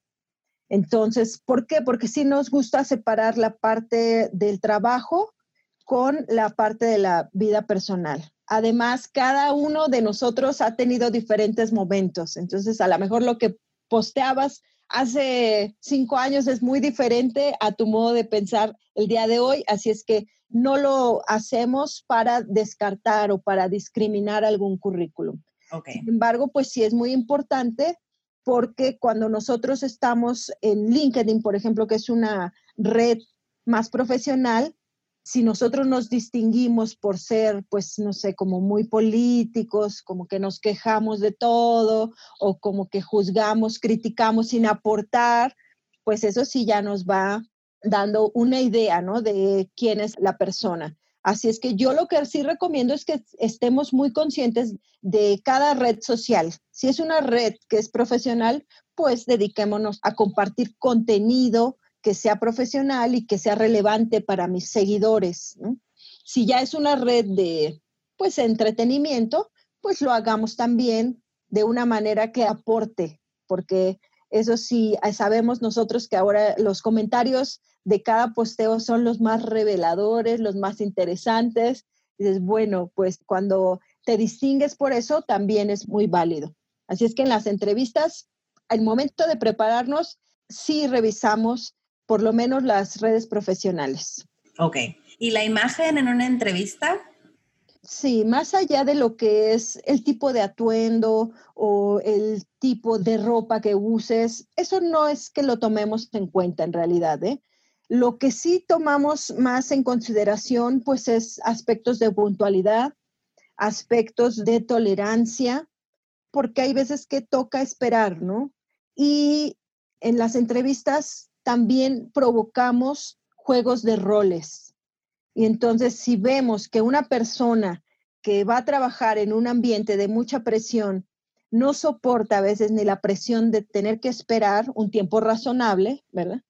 Entonces, ¿por qué? Porque sí nos gusta separar la parte del trabajo con la parte de la vida personal. Además, cada uno de nosotros ha tenido diferentes momentos. Entonces, a lo mejor lo que posteabas hace cinco años es muy diferente a tu modo de pensar el día de hoy. Así es que no lo hacemos para descartar o para discriminar algún currículum. Sin embargo, pues sí es muy importante porque cuando nosotros estamos en LinkedIn, por ejemplo, que es una red más profesional, si nosotros nos distinguimos por ser, pues, no sé, como muy políticos, como que nos quejamos de todo o como que juzgamos, criticamos sin aportar, pues eso sí ya nos va dando una idea, ¿no? De quién es la persona. Así es que yo lo que sí recomiendo es que estemos muy conscientes de cada red social. Si es una red que es profesional, pues dediquémonos a compartir contenido que sea profesional y que sea relevante para mis seguidores. Si ya es una red de pues entretenimiento, pues lo hagamos también de una manera que aporte, porque eso sí, sabemos nosotros que ahora los comentarios de cada posteo son los más reveladores, los más interesantes. Y dices, bueno, pues cuando te distingues por eso, también es muy válido. Así es que en las entrevistas, al momento de prepararnos, sí revisamos por lo menos las redes profesionales. Ok. ¿Y la imagen en una entrevista? Sí, más allá de lo que es el tipo de atuendo o el tipo de ropa que uses, eso no es que lo tomemos en cuenta en realidad. ¿eh? Lo que sí tomamos más en consideración, pues es aspectos de puntualidad, aspectos de tolerancia, porque hay veces que toca esperar, ¿no? Y en las entrevistas también provocamos juegos de roles. Y entonces si vemos que una persona que va a trabajar en un ambiente de mucha presión no soporta a veces ni la presión de tener que esperar un tiempo razonable, ¿verdad?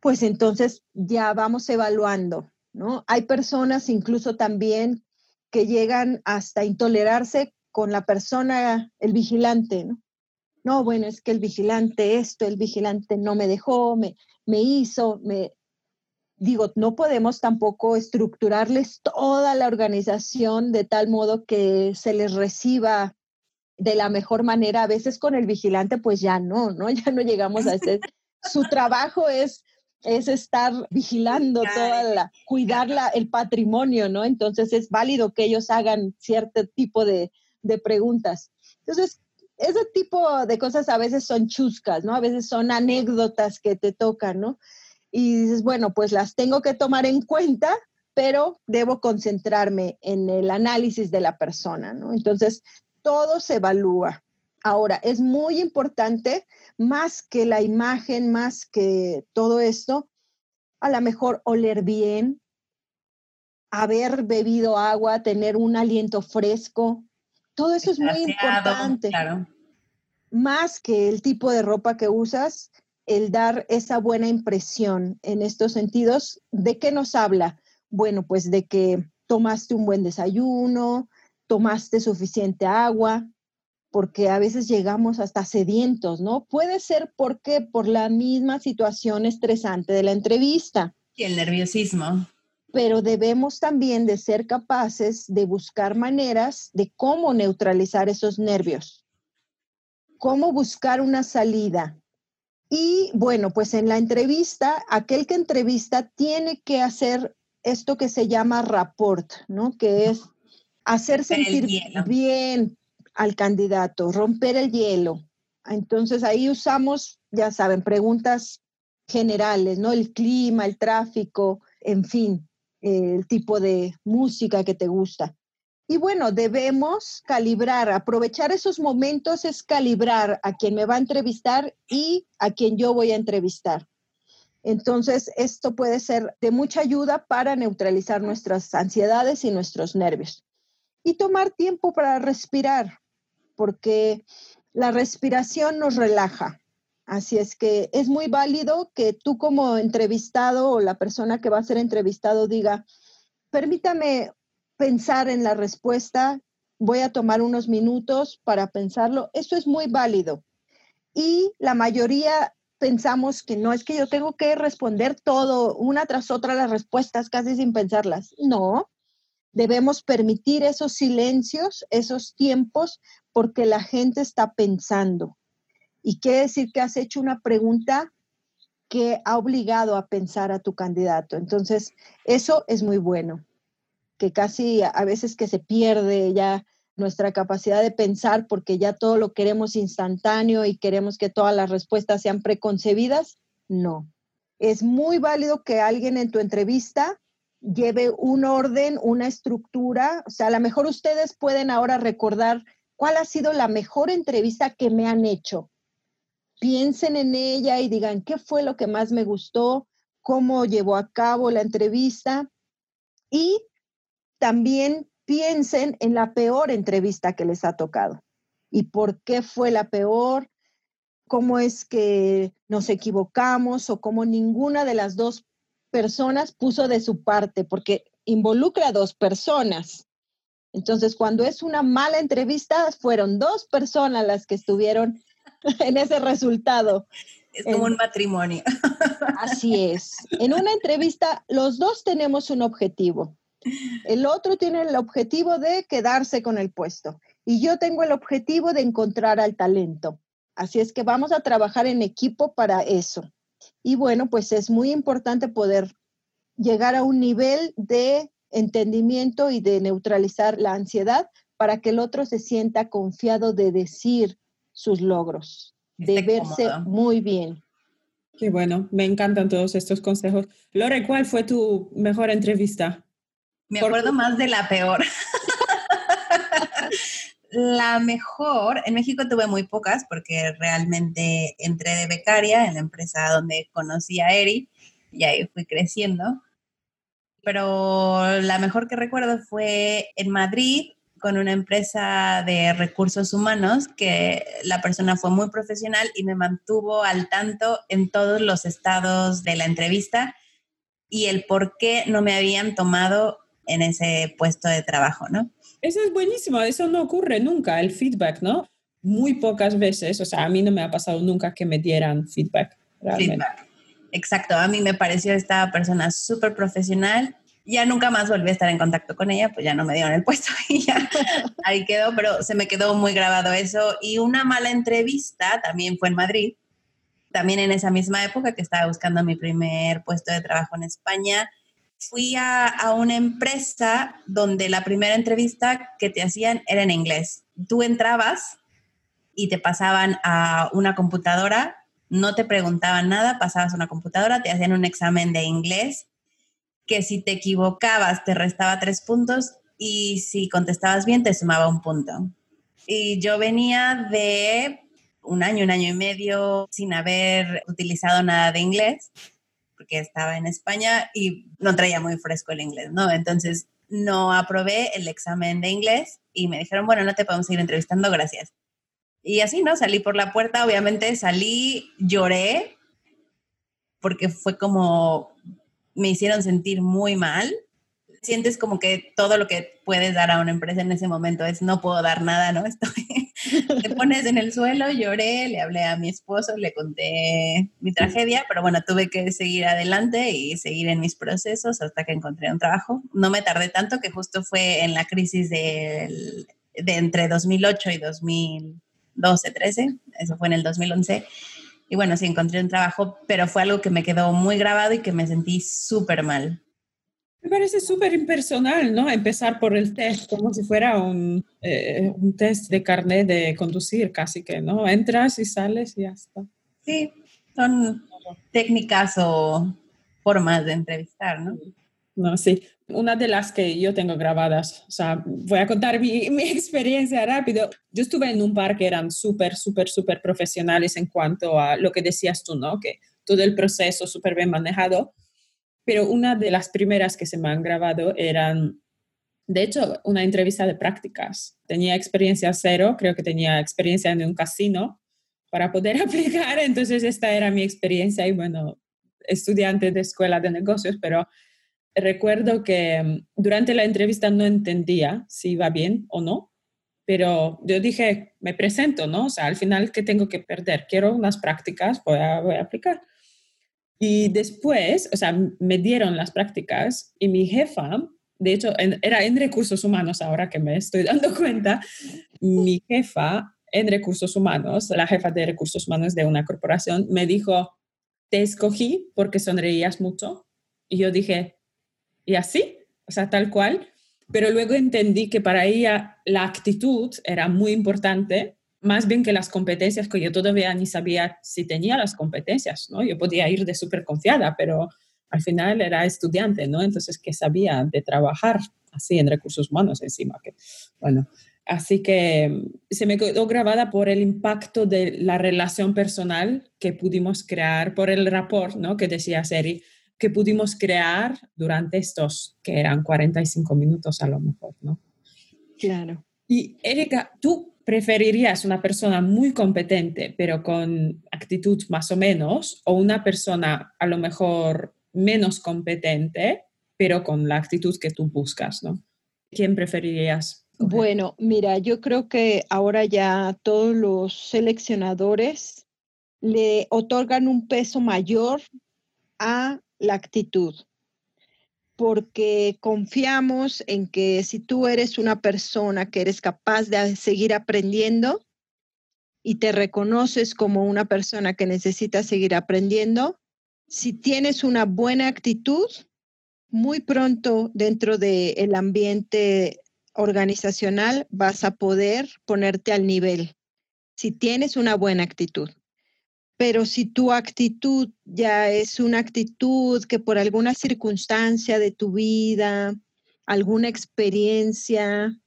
Pues entonces ya vamos evaluando, ¿no? Hay personas incluso también que llegan hasta intolerarse con la persona, el vigilante, ¿no? No, bueno, es que el vigilante esto, el vigilante no me dejó, me, me hizo, me... Digo, no podemos tampoco estructurarles toda la organización de tal modo que se les reciba de la mejor manera. A veces con el vigilante, pues ya no, ¿no? Ya no llegamos a ese... Su trabajo es es estar vigilando toda la, cuidar el patrimonio, ¿no? Entonces es válido que ellos hagan cierto tipo de, de preguntas. Entonces, ese tipo de cosas a veces son chuscas, ¿no? A veces son anécdotas que te tocan, ¿no? Y dices, bueno, pues las tengo que tomar en cuenta, pero debo concentrarme en el análisis de la persona, ¿no? Entonces, todo se evalúa. Ahora, es muy importante, más que la imagen, más que todo esto, a lo mejor oler bien, haber bebido agua, tener un aliento fresco, todo eso es muy importante. Más que el tipo de ropa que usas, el dar esa buena impresión en estos sentidos, ¿de qué nos habla? Bueno, pues de que tomaste un buen desayuno, tomaste suficiente agua, porque a veces llegamos hasta sedientos, ¿no? Puede ser porque por la misma situación estresante de la entrevista. Y el nerviosismo pero debemos también de ser capaces de buscar maneras de cómo neutralizar esos nervios, cómo buscar una salida. Y bueno, pues en la entrevista, aquel que entrevista tiene que hacer esto que se llama rapport, ¿no? Que es hacer sentir bien al candidato, romper el hielo. Entonces ahí usamos, ya saben, preguntas generales, ¿no? El clima, el tráfico, en fin, el tipo de música que te gusta. Y bueno, debemos calibrar, aprovechar esos momentos es calibrar a quien me va a entrevistar y a quien yo voy a entrevistar. Entonces, esto puede ser de mucha ayuda para neutralizar nuestras ansiedades y nuestros nervios. Y tomar tiempo para respirar, porque la respiración nos relaja. Así es que es muy válido que tú como entrevistado o la persona que va a ser entrevistado diga, permítame pensar en la respuesta, voy a tomar unos minutos para pensarlo. Eso es muy válido. Y la mayoría pensamos que no es que yo tengo que responder todo, una tras otra las respuestas casi sin pensarlas. No, debemos permitir esos silencios, esos tiempos, porque la gente está pensando. Y quiere decir que has hecho una pregunta que ha obligado a pensar a tu candidato. Entonces, eso es muy bueno, que casi a veces que se pierde ya nuestra capacidad de pensar porque ya todo lo queremos instantáneo y queremos que todas las respuestas sean preconcebidas. No. Es muy válido que alguien en tu entrevista lleve un orden, una estructura. O sea, a lo mejor ustedes pueden ahora recordar cuál ha sido la mejor entrevista que me han hecho. Piensen en ella y digan qué fue lo que más me gustó, cómo llevó a cabo la entrevista y también piensen en la peor entrevista que les ha tocado. Y por qué fue la peor, cómo es que nos equivocamos o cómo ninguna de las dos personas puso de su parte, porque involucra a dos personas. Entonces, cuando es una mala entrevista, fueron dos personas las que estuvieron en ese resultado. Es como un matrimonio. Así es. En una entrevista, los dos tenemos un objetivo. El otro tiene el objetivo de quedarse con el puesto y yo tengo el objetivo de encontrar al talento. Así es que vamos a trabajar en equipo para eso. Y bueno, pues es muy importante poder llegar a un nivel de entendimiento y de neutralizar la ansiedad para que el otro se sienta confiado de decir sus logros, de verse muy bien. Qué bueno, me encantan todos estos consejos. Lore, ¿cuál fue tu mejor entrevista? Me acuerdo más de la peor. la mejor, en México tuve muy pocas porque realmente entré de becaria en la empresa donde conocí a Eri y ahí fui creciendo. Pero la mejor que recuerdo fue en Madrid con una empresa de recursos humanos que la persona fue muy profesional y me mantuvo al tanto en todos los estados de la entrevista y el por qué no me habían tomado en ese puesto de trabajo, ¿no? Eso es buenísimo, eso no ocurre nunca, el feedback, ¿no? Muy pocas veces, o sea, a mí no me ha pasado nunca que me dieran feedback. Feedback. Exacto, a mí me pareció esta persona súper profesional. Ya nunca más volví a estar en contacto con ella, pues ya no me dieron el puesto y ya ahí quedó, pero se me quedó muy grabado eso. Y una mala entrevista también fue en Madrid, también en esa misma época que estaba buscando mi primer puesto de trabajo en España fui a, una empresa donde la primera entrevista que te hacían era en inglés. Tú entrabas y te pasaban a una computadora, no te preguntaban nada, pasabas a una computadora, te hacían un examen de inglés, que si te equivocabas te restaba tres puntos y si contestabas bien te sumaba un punto. Y yo venía de un año, un año y medio sin haber utilizado nada de inglés porque estaba en España y no traía muy fresco el inglés, ¿no? Entonces no aprobé el examen de inglés y me dijeron, bueno, no te podemos seguir entrevistando, gracias. Y así, ¿no? Salí por la puerta, obviamente salí, lloré, porque fue como, me hicieron sentir muy mal. Sientes como que todo lo que puedes dar a una empresa en ese momento es, no puedo dar nada, ¿no? Estoy te pones en el suelo, lloré, le hablé a mi esposo, le conté mi tragedia, pero bueno, tuve que seguir adelante y seguir en mis procesos hasta que encontré un trabajo. No me tardé tanto que justo fue en la crisis de entre 2008 y 2012, 13, eso fue en el 2011. Y bueno, sí, encontré un trabajo, pero fue algo que me quedó muy grabado y que me sentí súper mal. Me parece súper impersonal, ¿no? Empezar por el test, como si fuera un, eh, un test de carnet de conducir, casi que, ¿no? Entras y sales y ya está. Sí, son técnicas o formas de entrevistar, ¿no? No, sí. Una de las que yo tengo grabadas, o sea, voy a contar mi, mi experiencia rápido. Yo estuve en un par que eran súper, súper, súper profesionales en cuanto a lo que decías tú, ¿no? Que todo el proceso súper bien manejado pero una de las primeras que se me han grabado eran, de hecho, una entrevista de prácticas. Tenía experiencia cero, creo que tenía experiencia en un casino para poder aplicar, entonces esta era mi experiencia y bueno, estudiante de escuela de negocios, pero recuerdo que mm, durante la entrevista no entendía si iba bien o no, pero yo dije, me presento, ¿no? O sea, al final, ¿qué tengo que perder? Quiero unas prácticas, voy a, voy a aplicar. Y después, o sea, me dieron las prácticas y mi jefa, de hecho, era en recursos humanos ahora que me estoy dando cuenta, mi jefa en recursos humanos, la jefa de recursos humanos de una corporación, me dijo, te escogí porque sonreías mucho. Y yo dije, ¿y así? O sea, tal cual. Pero luego entendí que para ella la actitud era muy importante, más bien que las competencias, que yo todavía ni sabía si tenía las competencias, ¿no? Yo podía ir de súper confiada, pero al final era estudiante, ¿no? Entonces, que sabía de trabajar así en recursos humanos encima, que, bueno, Así que mm, se me quedó grabada por el impacto de la relación personal que pudimos crear, por el rapport, ¿no? Que decía Seri, que pudimos crear durante estos, que eran 45 minutos a lo mejor, ¿no? Claro. Y Erika, ¿tú preferirías una persona muy competente, pero con actitud más o menos, o una persona a lo mejor menos competente, pero con la actitud que tú buscas, ¿no? ¿Quién preferirías? Bueno, mira, yo creo que ahora ya todos los seleccionadores le otorgan un peso mayor a la actitud, porque confiamos en que si tú eres una persona que eres capaz de seguir aprendiendo y te reconoces como una persona que necesita seguir aprendiendo, si tienes una buena actitud, muy pronto dentro del ambiente organizacional vas a poder ponerte al nivel si tienes una buena actitud. Pero si tu actitud ya es una actitud que por alguna circunstancia de tu vida, alguna experiencia,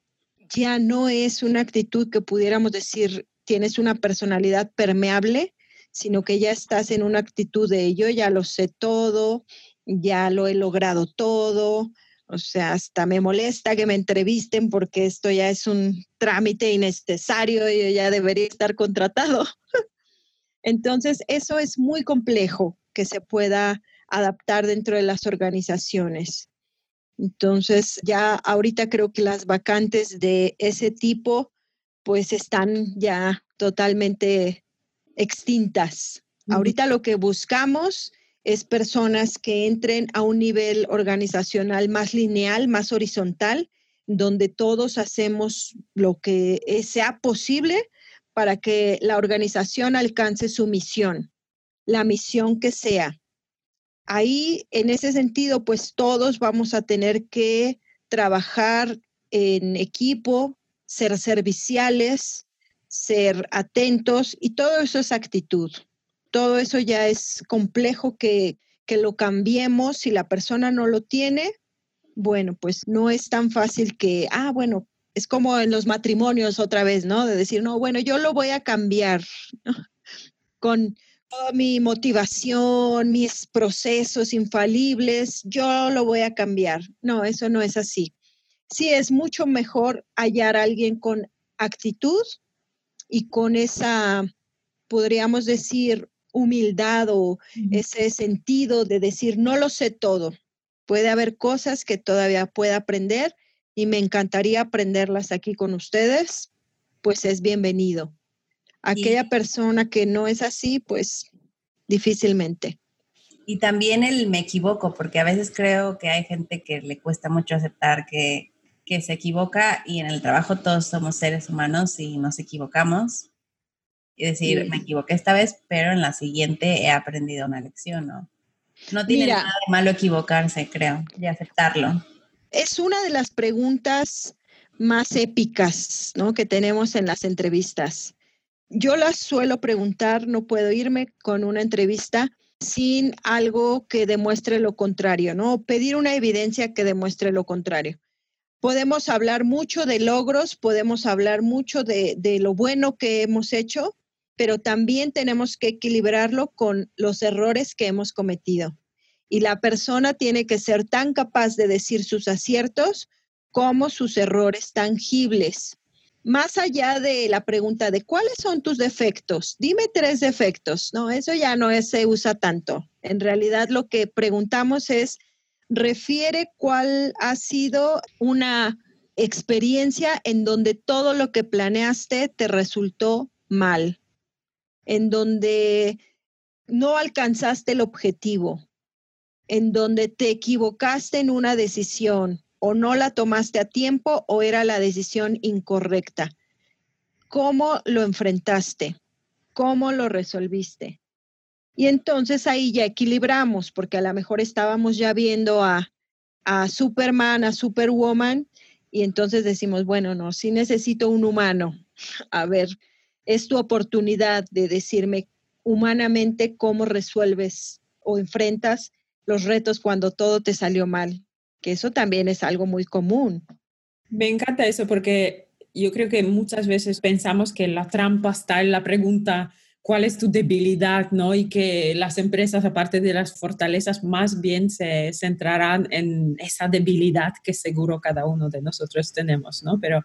ya no es una actitud que pudiéramos decir tienes una personalidad permeable, sino que ya estás en una actitud de yo ya lo sé todo, ya lo he logrado todo, o sea, hasta me molesta que me entrevisten porque esto ya es un trámite innecesario y yo ya debería estar contratado. Entonces, eso es muy complejo que se pueda adaptar dentro de las organizaciones. Entonces, ya ahorita creo que las vacantes de ese tipo pues están ya totalmente extintas. Ahorita lo que buscamos es personas que entren a un nivel organizacional más lineal, más horizontal, donde todos hacemos lo que sea posible para que la organización alcance su misión, la misión que sea. Ahí, en ese sentido, pues todos vamos a tener que trabajar en equipo, ser serviciales, ser atentos y todo eso es actitud todo eso ya es complejo que, lo cambiemos. Si la persona no lo tiene, bueno, pues no es tan fácil que, ah, bueno, es como en los matrimonios otra vez, ¿no? De decir, no, bueno, yo lo voy a cambiar con toda mi motivación, mis procesos infalibles, yo lo voy a cambiar. No, eso no es así. Sí, es mucho mejor hallar a alguien con actitud y con esa, podríamos decir, humildad o ese sentido de decir, no lo sé todo. Puede haber cosas que todavía pueda aprender y me encantaría aprenderlas aquí con ustedes, pues es bienvenido. Aquella persona que no es así, pues difícilmente. Y también el me equivoco, porque a veces creo que hay gente que le cuesta mucho aceptar que, que se equivoca y en el trabajo todos somos seres humanos y nos equivocamos y decir, me equivoqué esta vez, pero en la siguiente he aprendido una lección, ¿no? No tiene nada de malo equivocarse, creo, y aceptarlo. Es una de las preguntas más épicas, ¿no? Que tenemos en las entrevistas. Yo las suelo preguntar, no puedo irme con una entrevista sin algo que demuestre lo contrario, ¿no? Pedir una evidencia que demuestre lo contrario. Podemos hablar mucho de logros, podemos hablar mucho de, de lo bueno que hemos hecho, pero también tenemos que equilibrarlo con los errores que hemos cometido. Y la persona tiene que ser tan capaz de decir sus aciertos como sus errores tangibles. Más allá de la pregunta de cuáles son tus defectos, dime tres defectos, no, eso ya no se usa tanto. En realidad lo que preguntamos es, refiere cuál ha sido una experiencia en donde todo lo que planeaste te resultó mal, en donde no alcanzaste el objetivo, en donde te equivocaste en una decisión o no la tomaste a tiempo o era la decisión incorrecta. ¿Cómo lo enfrentaste? ¿Cómo lo resolviste? Y entonces ahí ya equilibramos, porque a lo mejor estábamos ya viendo a, a Superman, a Superwoman, y entonces decimos, bueno, no, sí necesito un humano. A ver, es tu oportunidad de decirme humanamente cómo resuelves o enfrentas los retos cuando todo te salió mal, que eso también es algo muy común. Me encanta eso porque yo creo que muchas veces pensamos que la trampa está en la pregunta cuál es tu debilidad, ¿no? Y que las empresas, aparte de las fortalezas, más bien se centrarán en esa debilidad que seguro cada uno de nosotros tenemos, ¿no? Pero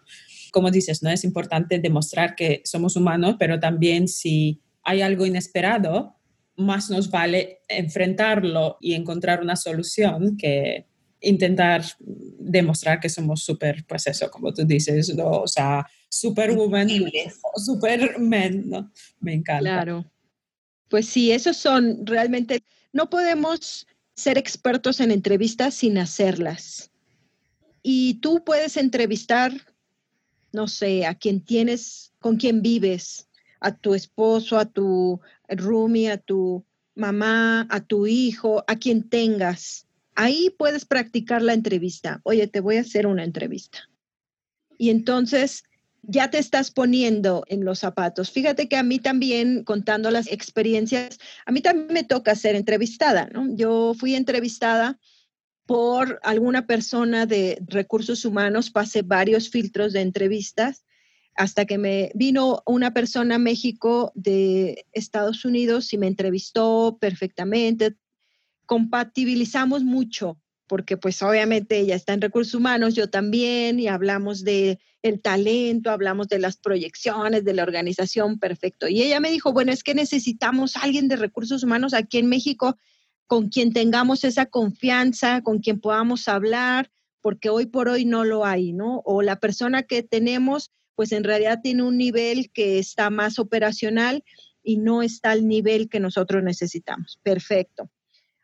como dices, ¿no? Es importante demostrar que somos humanos, pero también si hay algo inesperado, más nos vale enfrentarlo y encontrar una solución que intentar demostrar que somos súper, pues eso, como tú dices, ¿no? o sea, superwoman o superman, ¿no? Me encanta. Claro. Pues sí, esos son realmente, no podemos ser expertos en entrevistas sin hacerlas. Y tú puedes entrevistar, no sé, a quien tienes, con quien vives, a tu esposo, a tu roomie, a tu mamá, a tu hijo, a quien tengas. Ahí puedes practicar la entrevista. Oye, te voy a hacer una entrevista. Y entonces ya te estás poniendo en los zapatos. Fíjate que a mí también, contando las experiencias, a mí también me toca ser entrevistada, ¿no? Yo fui entrevistada por alguna persona de recursos humanos, pasé varios filtros de entrevistas hasta que me vino una persona a México de Estados Unidos y me entrevistó perfectamente. Compatibilizamos mucho porque pues obviamente ella está en recursos humanos, yo también, y hablamos de talento, hablamos de las proyecciones, de la organización, perfecto. Y ella me dijo, bueno, es que necesitamos a alguien de recursos humanos aquí en México con quien tengamos esa confianza, con quien podamos hablar, porque hoy por hoy no lo hay, ¿no? O la persona que tenemos, pues en realidad tiene un nivel que está más operacional y no está al nivel que nosotros necesitamos. Perfecto.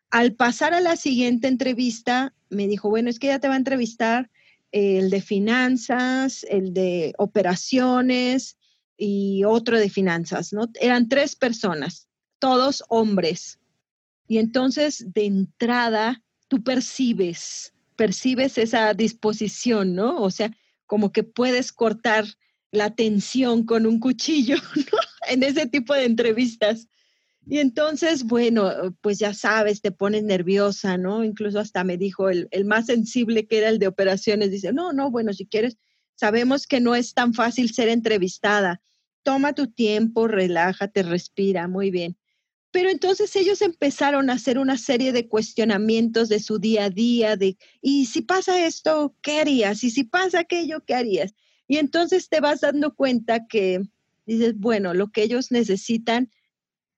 Al pasar a la siguiente entrevista, me dijo, bueno, es que ya te va a entrevistar el de finanzas, el de operaciones y otro de finanzas, ¿no? Eran tres personas, todos hombres. Y entonces, de entrada, tú percibes, percibes esa disposición, ¿no? O sea, como que puedes cortar la tensión con un cuchillo, ¿no? En ese tipo de entrevistas. Y entonces, bueno, pues ya sabes, te pones nerviosa, ¿no? Incluso hasta me dijo el, el, más sensible que era el de operaciones, dice, no, no, bueno, si quieres, sabemos que no es tan fácil ser entrevistada. Toma tu tiempo, relájate, respira, muy bien. Pero entonces ellos empezaron a hacer una serie de cuestionamientos de su día a día, de, ¿y si pasa esto, qué harías? ¿Y si pasa aquello, qué harías? Y entonces te vas dando cuenta que dices, bueno, lo que ellos necesitan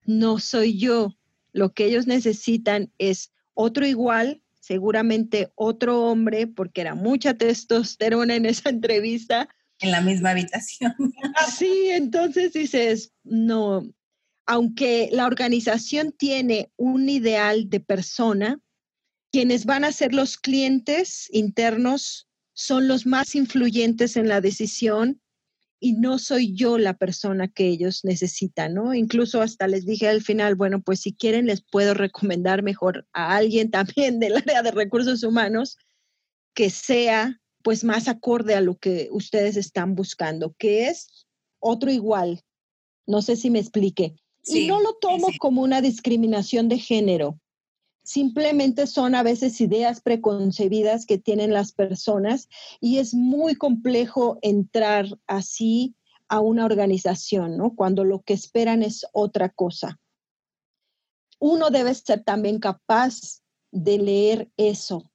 no soy yo. Lo que ellos necesitan es otro igual, seguramente otro hombre, porque era mucha testosterona en esa entrevista. En la misma habitación. Sí, entonces dices, no, aunque la organización tiene un ideal de persona, quienes van a ser los clientes internos son los más influyentes en la decisión y no soy yo la persona que ellos necesitan, ¿no? Incluso hasta les dije al final, bueno, pues si quieren les puedo recomendar mejor a alguien también del área de recursos humanos que sea pues más acorde a lo que ustedes están buscando, que es otro igual. No sé si me explique. Y no lo tomo como una discriminación de género simplemente son a veces ideas preconcebidas que tienen las personas y es muy complejo entrar así a una organización, ¿no? Cuando lo que esperan es otra cosa. Uno debe ser también capaz de leer eso.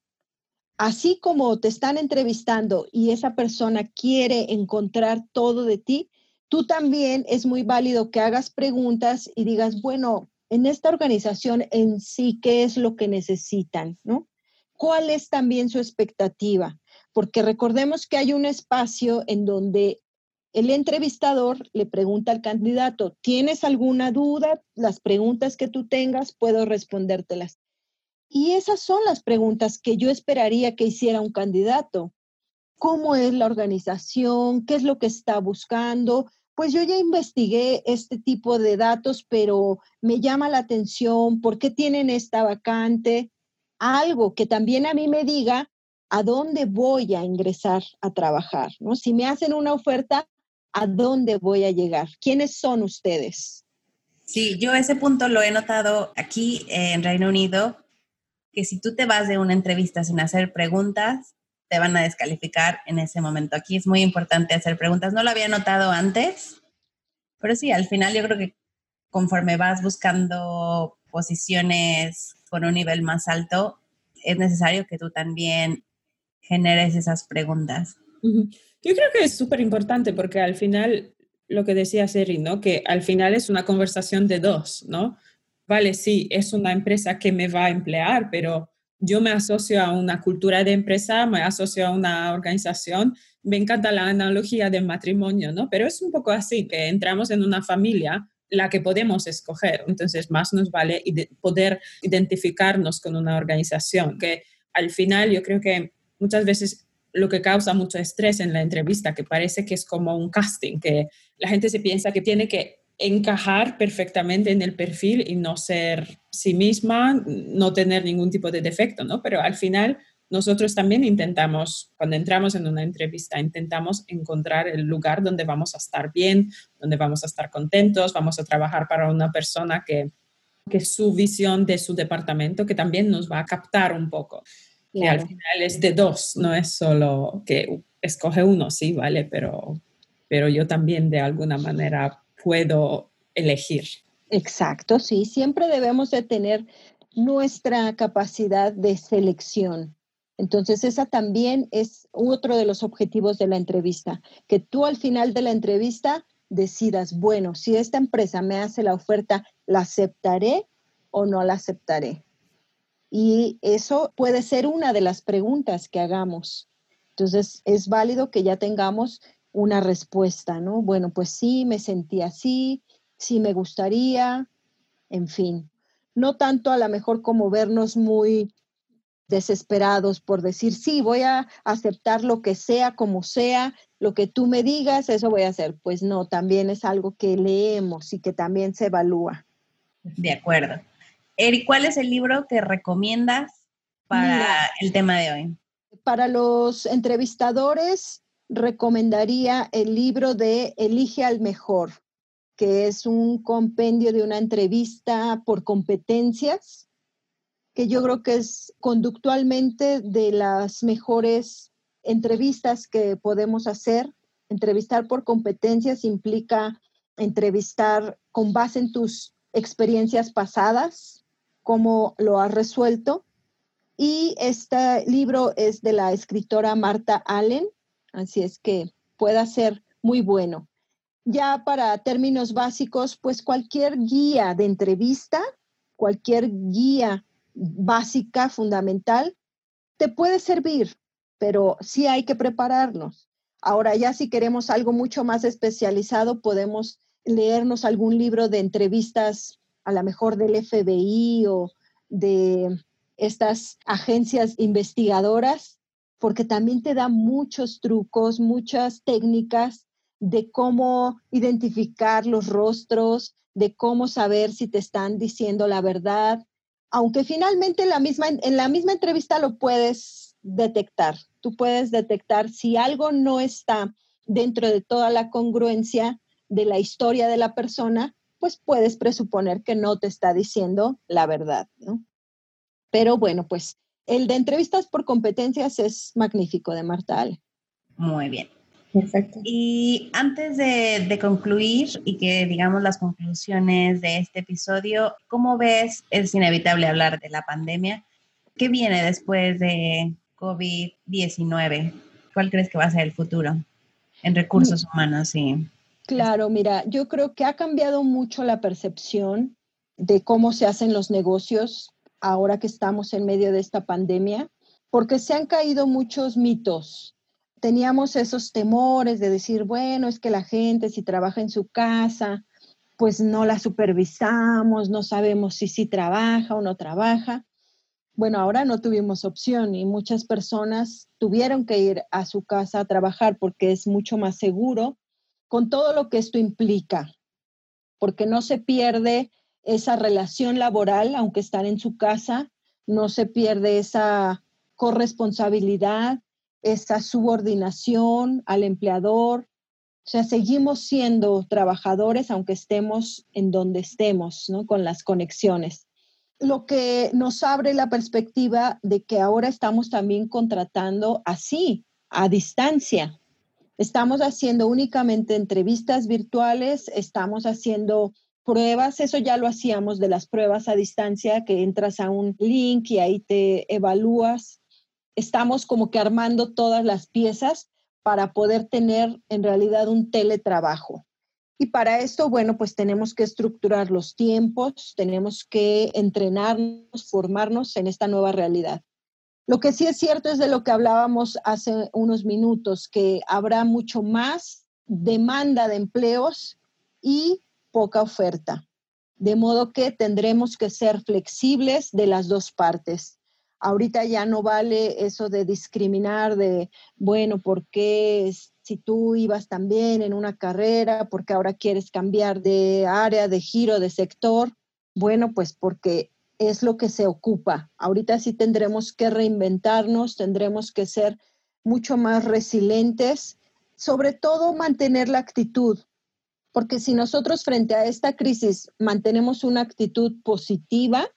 Así como te están entrevistando y esa persona quiere encontrar todo de ti, tú también es muy válido que hagas preguntas y digas, bueno, en esta organización en sí, qué es lo que necesitan, ¿no? ¿Cuál es también su expectativa? porque recordemos que hay un espacio en donde el entrevistador le pregunta al candidato, ¿tienes alguna duda? Las preguntas que tú tengas, puedo respondértelas. Y esas son las preguntas que yo esperaría que hiciera un candidato. ¿Cómo es la organización? ¿Qué es lo que está buscando? Pues yo ya investigué este tipo de datos, pero me llama la atención, ¿por qué tienen esta vacante? Algo que también a mí me diga a dónde voy a ingresar a trabajar, ¿no? Si me hacen una oferta, ¿a dónde voy a llegar? ¿Quiénes son ustedes? Sí, yo ese punto lo he notado aquí en Reino Unido, que si tú te vas de una entrevista sin hacer preguntas, te van a descalificar en ese momento. Aquí es muy importante hacer preguntas. No lo había notado antes, pero sí, al final yo creo que conforme vas buscando posiciones con un nivel más alto, es necesario que tú también generes esas preguntas. Yo creo que es súper importante porque al final, lo que decía Seri, ¿no? Que al final es una conversación de dos, ¿no? Vale, sí, es una empresa que me va a emplear, pero yo me asocio a una cultura de empresa, me asocio a una organización. Me encanta la analogía del matrimonio, ¿no? Pero es un poco así, que entramos en una familia la que podemos escoger. Entonces, más nos vale poder identificarnos con una organización, que al final yo creo que muchas veces lo que causa mucho estrés en la entrevista, que parece que es como un casting, que la gente se piensa que tiene que encajar perfectamente en el perfil y no ser sí misma, no tener ningún tipo de defecto, ¿no? Pero al final nosotros también intentamos, cuando entramos en una entrevista, intentamos encontrar el lugar donde vamos a estar bien, donde vamos a estar contentos, vamos a trabajar para una persona que, que su visión de su departamento, que también nos va a captar un poco. Y al final es de dos, no es solo que escoge uno, sí, vale, pero, pero yo también de alguna manera puedo elegir. Exacto, sí, siempre debemos de tener nuestra capacidad de selección. Entonces, esa también es otro de los objetivos de la entrevista, que tú al final de la entrevista decidas, bueno, si esta empresa me hace la oferta, ¿la aceptaré o no la aceptaré? Y eso puede ser una de las preguntas que hagamos. Entonces, es válido que ya tengamos una respuesta, ¿no? Bueno, pues sí, me sentí así, sí me gustaría, en fin. No tanto a lo mejor como vernos muy desesperados por decir, sí, voy a aceptar lo que sea, como sea, lo que tú me digas, eso voy a hacer. Pues no, también es algo que leemos y que también se evalúa. De acuerdo. Eri, ¿cuál es el libro que recomiendas para el tema de hoy? Para los entrevistadores, recomendaría el libro de Elige al Mejor, que es un compendio de una entrevista por competencias, que yo creo que es conductualmente de las mejores entrevistas que podemos hacer. Entrevistar por competencias implica entrevistar con base en tus experiencias pasadas, cómo lo has resuelto. Y este libro es de la escritora Marta Allen, Así es que pueda ser muy bueno. Ya para términos básicos, pues cualquier guía de entrevista, cualquier guía básica, fundamental, te puede servir, pero sí hay que prepararnos. Ahora ya si queremos algo mucho más especializado, podemos leernos algún libro de entrevistas, a lo mejor del FBI o de estas agencias investigadoras porque también te da muchos trucos, muchas técnicas de cómo identificar los rostros, de cómo saber si te están diciendo la verdad, aunque finalmente en la misma, entrevista lo puedes detectar. Tú puedes detectar si algo no está dentro de toda la congruencia de la historia de la persona, pues puedes presuponer que no te está diciendo la verdad. Pero bueno, pues el de entrevistas por competencias es magnífico de Marta Muy bien. Perfecto. Y antes de, concluir y que digamos las conclusiones de este episodio, ¿cómo ves? Es inevitable hablar de la pandemia. ¿Qué viene después de COVID-19? ¿Cuál crees que va a ser el futuro en recursos mm. humanos? Y... Claro, mira, yo creo que ha cambiado mucho la percepción de cómo se hacen los negocios ahora que estamos en medio de esta pandemia. porque se han caído muchos mitos. Teníamos esos temores de decir, bueno, es que la gente si trabaja en su casa, pues no la supervisamos, no sabemos si sí trabaja o no trabaja. Bueno, ahora no tuvimos opción y muchas personas tuvieron que ir a su casa a trabajar porque es mucho más seguro con todo lo que esto implica, porque no se pierde esa relación laboral, aunque están en su casa, no se pierde esa corresponsabilidad, esa subordinación al empleador. O sea, seguimos siendo trabajadores aunque estemos en donde estemos, ¿no? Con las conexiones lo que nos abre la perspectiva de que ahora estamos también contratando así, a distancia. Estamos haciendo únicamente entrevistas virtuales, estamos haciendo pruebas, eso ya lo hacíamos de las pruebas a distancia, que entras a un link y ahí te evalúas. Estamos como que armando todas las piezas para poder tener en realidad un teletrabajo. Y para esto, bueno, pues tenemos que estructurar los tiempos, tenemos que entrenarnos, formarnos en esta nueva realidad. Lo que sí es cierto es de lo que hablábamos hace unos minutos, que habrá mucho más demanda de empleos y poca oferta. De modo que tendremos que ser flexibles de las dos partes. Ahorita ya no vale eso de discriminar de, bueno, ¿por qué si tú ibas también en una carrera, porque ahora quieres cambiar de área, de giro, de sector. Bueno, pues porque es lo que se ocupa. Ahorita sí tendremos que reinventarnos, tendremos que ser mucho más resilientes, sobre todo mantener la actitud, porque si nosotros frente a esta crisis mantenemos una actitud positiva,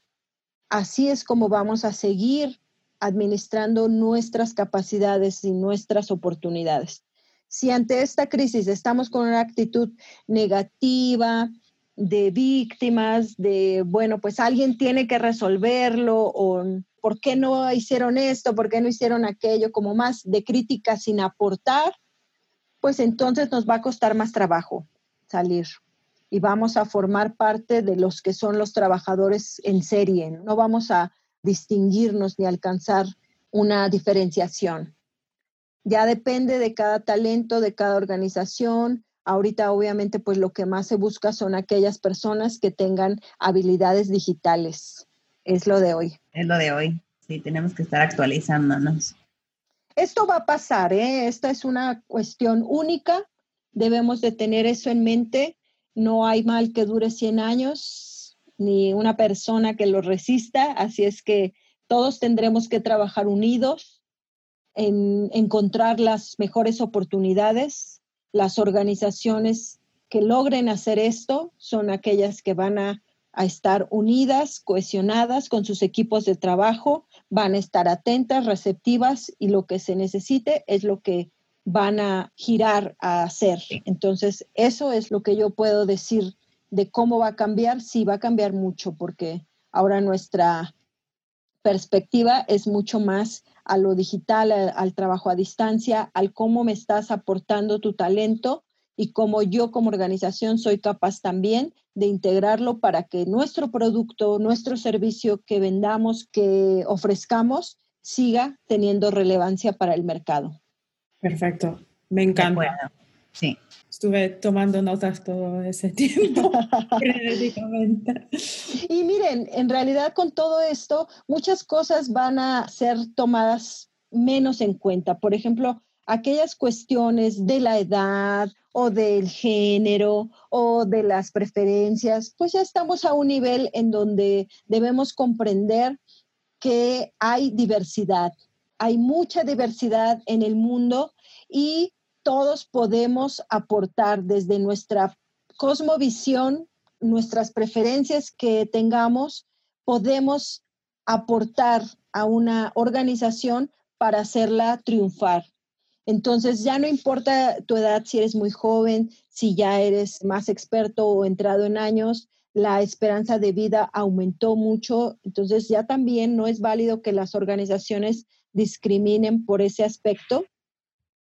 así es como vamos a seguir administrando nuestras capacidades y nuestras oportunidades. Si ante esta crisis estamos con una actitud negativa, de víctimas, de, bueno, pues alguien tiene que resolverlo o por qué no hicieron esto, por qué no hicieron aquello, como más de crítica sin aportar, pues entonces nos va a costar más trabajo salir y vamos a formar parte de los que son los trabajadores en serie. No vamos a distinguirnos ni alcanzar una diferenciación. Ya depende de cada talento, de cada organización. Ahorita obviamente pues lo que más se busca son aquellas personas que tengan habilidades digitales. Es lo de hoy. Es lo de hoy. Sí, tenemos que estar actualizándonos. Esto va a pasar, ¿eh? Esta es una cuestión única. Debemos de tener eso en mente. No hay mal que dure 100 años, ni una persona que lo resista. Así es que todos tendremos que trabajar unidos en encontrar las mejores oportunidades. Las organizaciones que logren hacer esto son aquellas que van a, estar unidas, cohesionadas con sus equipos de trabajo, van a estar atentas, receptivas y lo que se necesite es lo que van a girar a hacer. Entonces, eso es lo que yo puedo decir de cómo va a cambiar. Sí, va a cambiar mucho porque ahora nuestra perspectiva es mucho más a lo digital, al, trabajo a distancia, al cómo me estás aportando tu talento y cómo yo como organización soy capaz también de integrarlo para que nuestro producto, nuestro servicio que vendamos, que ofrezcamos, siga teniendo relevancia para el mercado. Perfecto, me encanta. Sí. Estuve tomando notas todo ese tiempo, Y miren, en realidad con todo esto, muchas cosas van a ser tomadas menos en cuenta. Por ejemplo, aquellas cuestiones de la edad o del género o de las preferencias, pues ya estamos a un nivel en donde debemos comprender que hay diversidad, hay mucha diversidad en el mundo y todos podemos aportar desde nuestra cosmovisión, nuestras preferencias que tengamos, podemos aportar a una organización para hacerla triunfar. Entonces ya no importa tu edad, si eres muy joven, si ya eres más experto o entrado en años, la esperanza de vida aumentó mucho. Entonces ya también no es válido que las organizaciones discriminen por ese aspecto.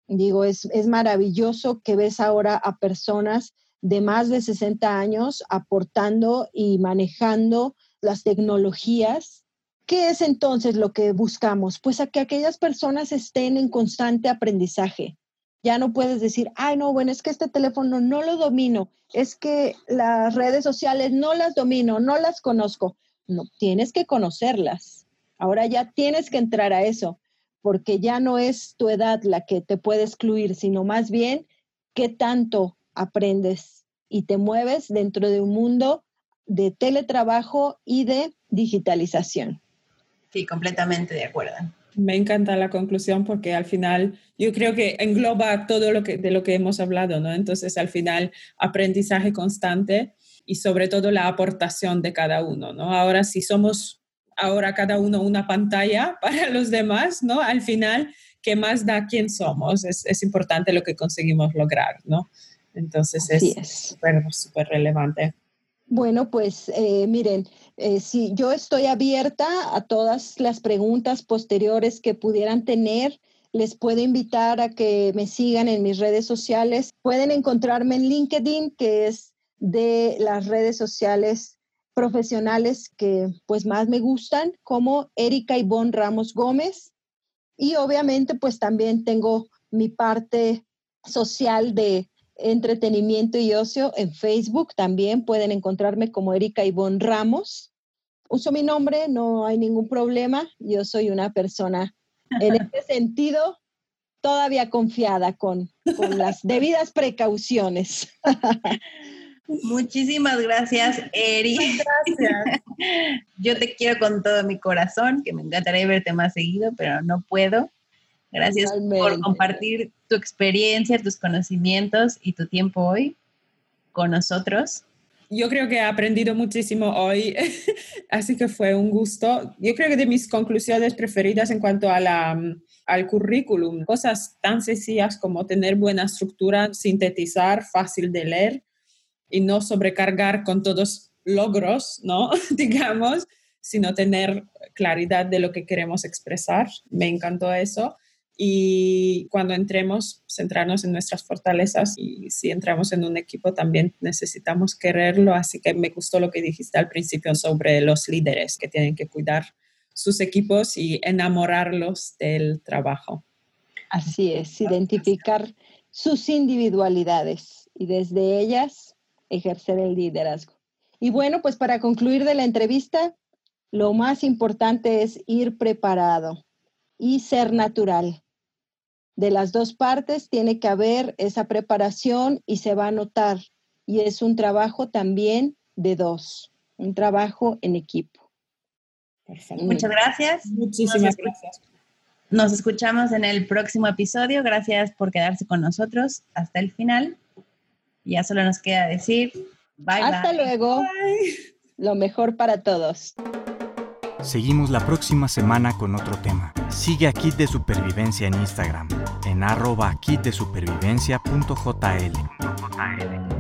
Digo, es, es maravilloso que ves ahora a personas de más de 60 años aportando y manejando las tecnologías ¿Qué es entonces lo que buscamos? Pues a que aquellas personas estén en constante aprendizaje. Ya no puedes decir, ay, no, bueno, es que este teléfono no lo domino, es que las redes sociales no las domino, no las conozco. No, tienes que conocerlas. Ahora ya tienes que entrar a eso, porque ya no es tu edad la que te puede excluir, sino más bien qué tanto aprendes y te mueves dentro de un mundo de teletrabajo y de digitalización. Sí, completamente de acuerdo. Me encanta la conclusión porque al final yo creo que engloba todo lo que de lo que hemos hablado, ¿no? Entonces al final aprendizaje constante y sobre todo la aportación de cada uno, ¿no? Ahora si somos ahora cada uno una pantalla para los demás, ¿no? Al final, ¿qué más da quién somos? Es, es importante lo que conseguimos lograr, ¿no? Entonces es súper, súper relevante. Bueno, pues eh, miren, eh, si yo estoy abierta a todas las preguntas posteriores que pudieran tener. Les puedo invitar a que me sigan en mis redes sociales. Pueden encontrarme en LinkedIn, que es de las redes sociales profesionales que pues más me gustan, como Erika Ivonne Ramos Gómez. Y obviamente pues también tengo mi parte social de entretenimiento y ocio en Facebook. También pueden encontrarme como Erika Ivonne Ramos. Uso mi nombre, no hay ningún problema. Yo soy una persona en este sentido todavía confiada con, con las debidas precauciones. Muchísimas gracias, Eri. Gracias. Yo te quiero con todo mi corazón, que me encantaría verte más seguido, pero no puedo. Gracias por compartir tu experiencia, tus conocimientos y tu tiempo hoy con nosotros. Yo creo que he aprendido muchísimo hoy, así que fue un gusto. Yo creo que de mis conclusiones preferidas en cuanto a la, al currículum, cosas tan sencillas como tener buena estructura, sintetizar, fácil de leer y no sobrecargar con todos logros, ¿no? Digamos, sino tener claridad de lo que queremos expresar. Me encantó eso y cuando entremos, centrarnos en nuestras fortalezas y si entramos en un equipo también necesitamos quererlo, así que me gustó lo que dijiste al principio sobre los líderes que tienen que cuidar sus equipos y enamorarlos del trabajo. Así es, identificar sus individualidades y desde ellas ejercer el liderazgo. Y bueno, pues para concluir de la entrevista, lo más importante es ir preparado y ser natural de las dos partes tiene que haber esa preparación y se va a notar. Y es un trabajo también de dos, un trabajo en equipo. Muchas gracias. Muchísimas gracias. Nos escuchamos en el próximo episodio. Gracias por quedarse con nosotros hasta el final. Ya solo nos queda decir bye. Hasta luego. Lo mejor para todos. Seguimos la próxima semana con otro tema. Sigue a Kit de Supervivencia en Instagram, en arroba kitdesupervivencia.jl.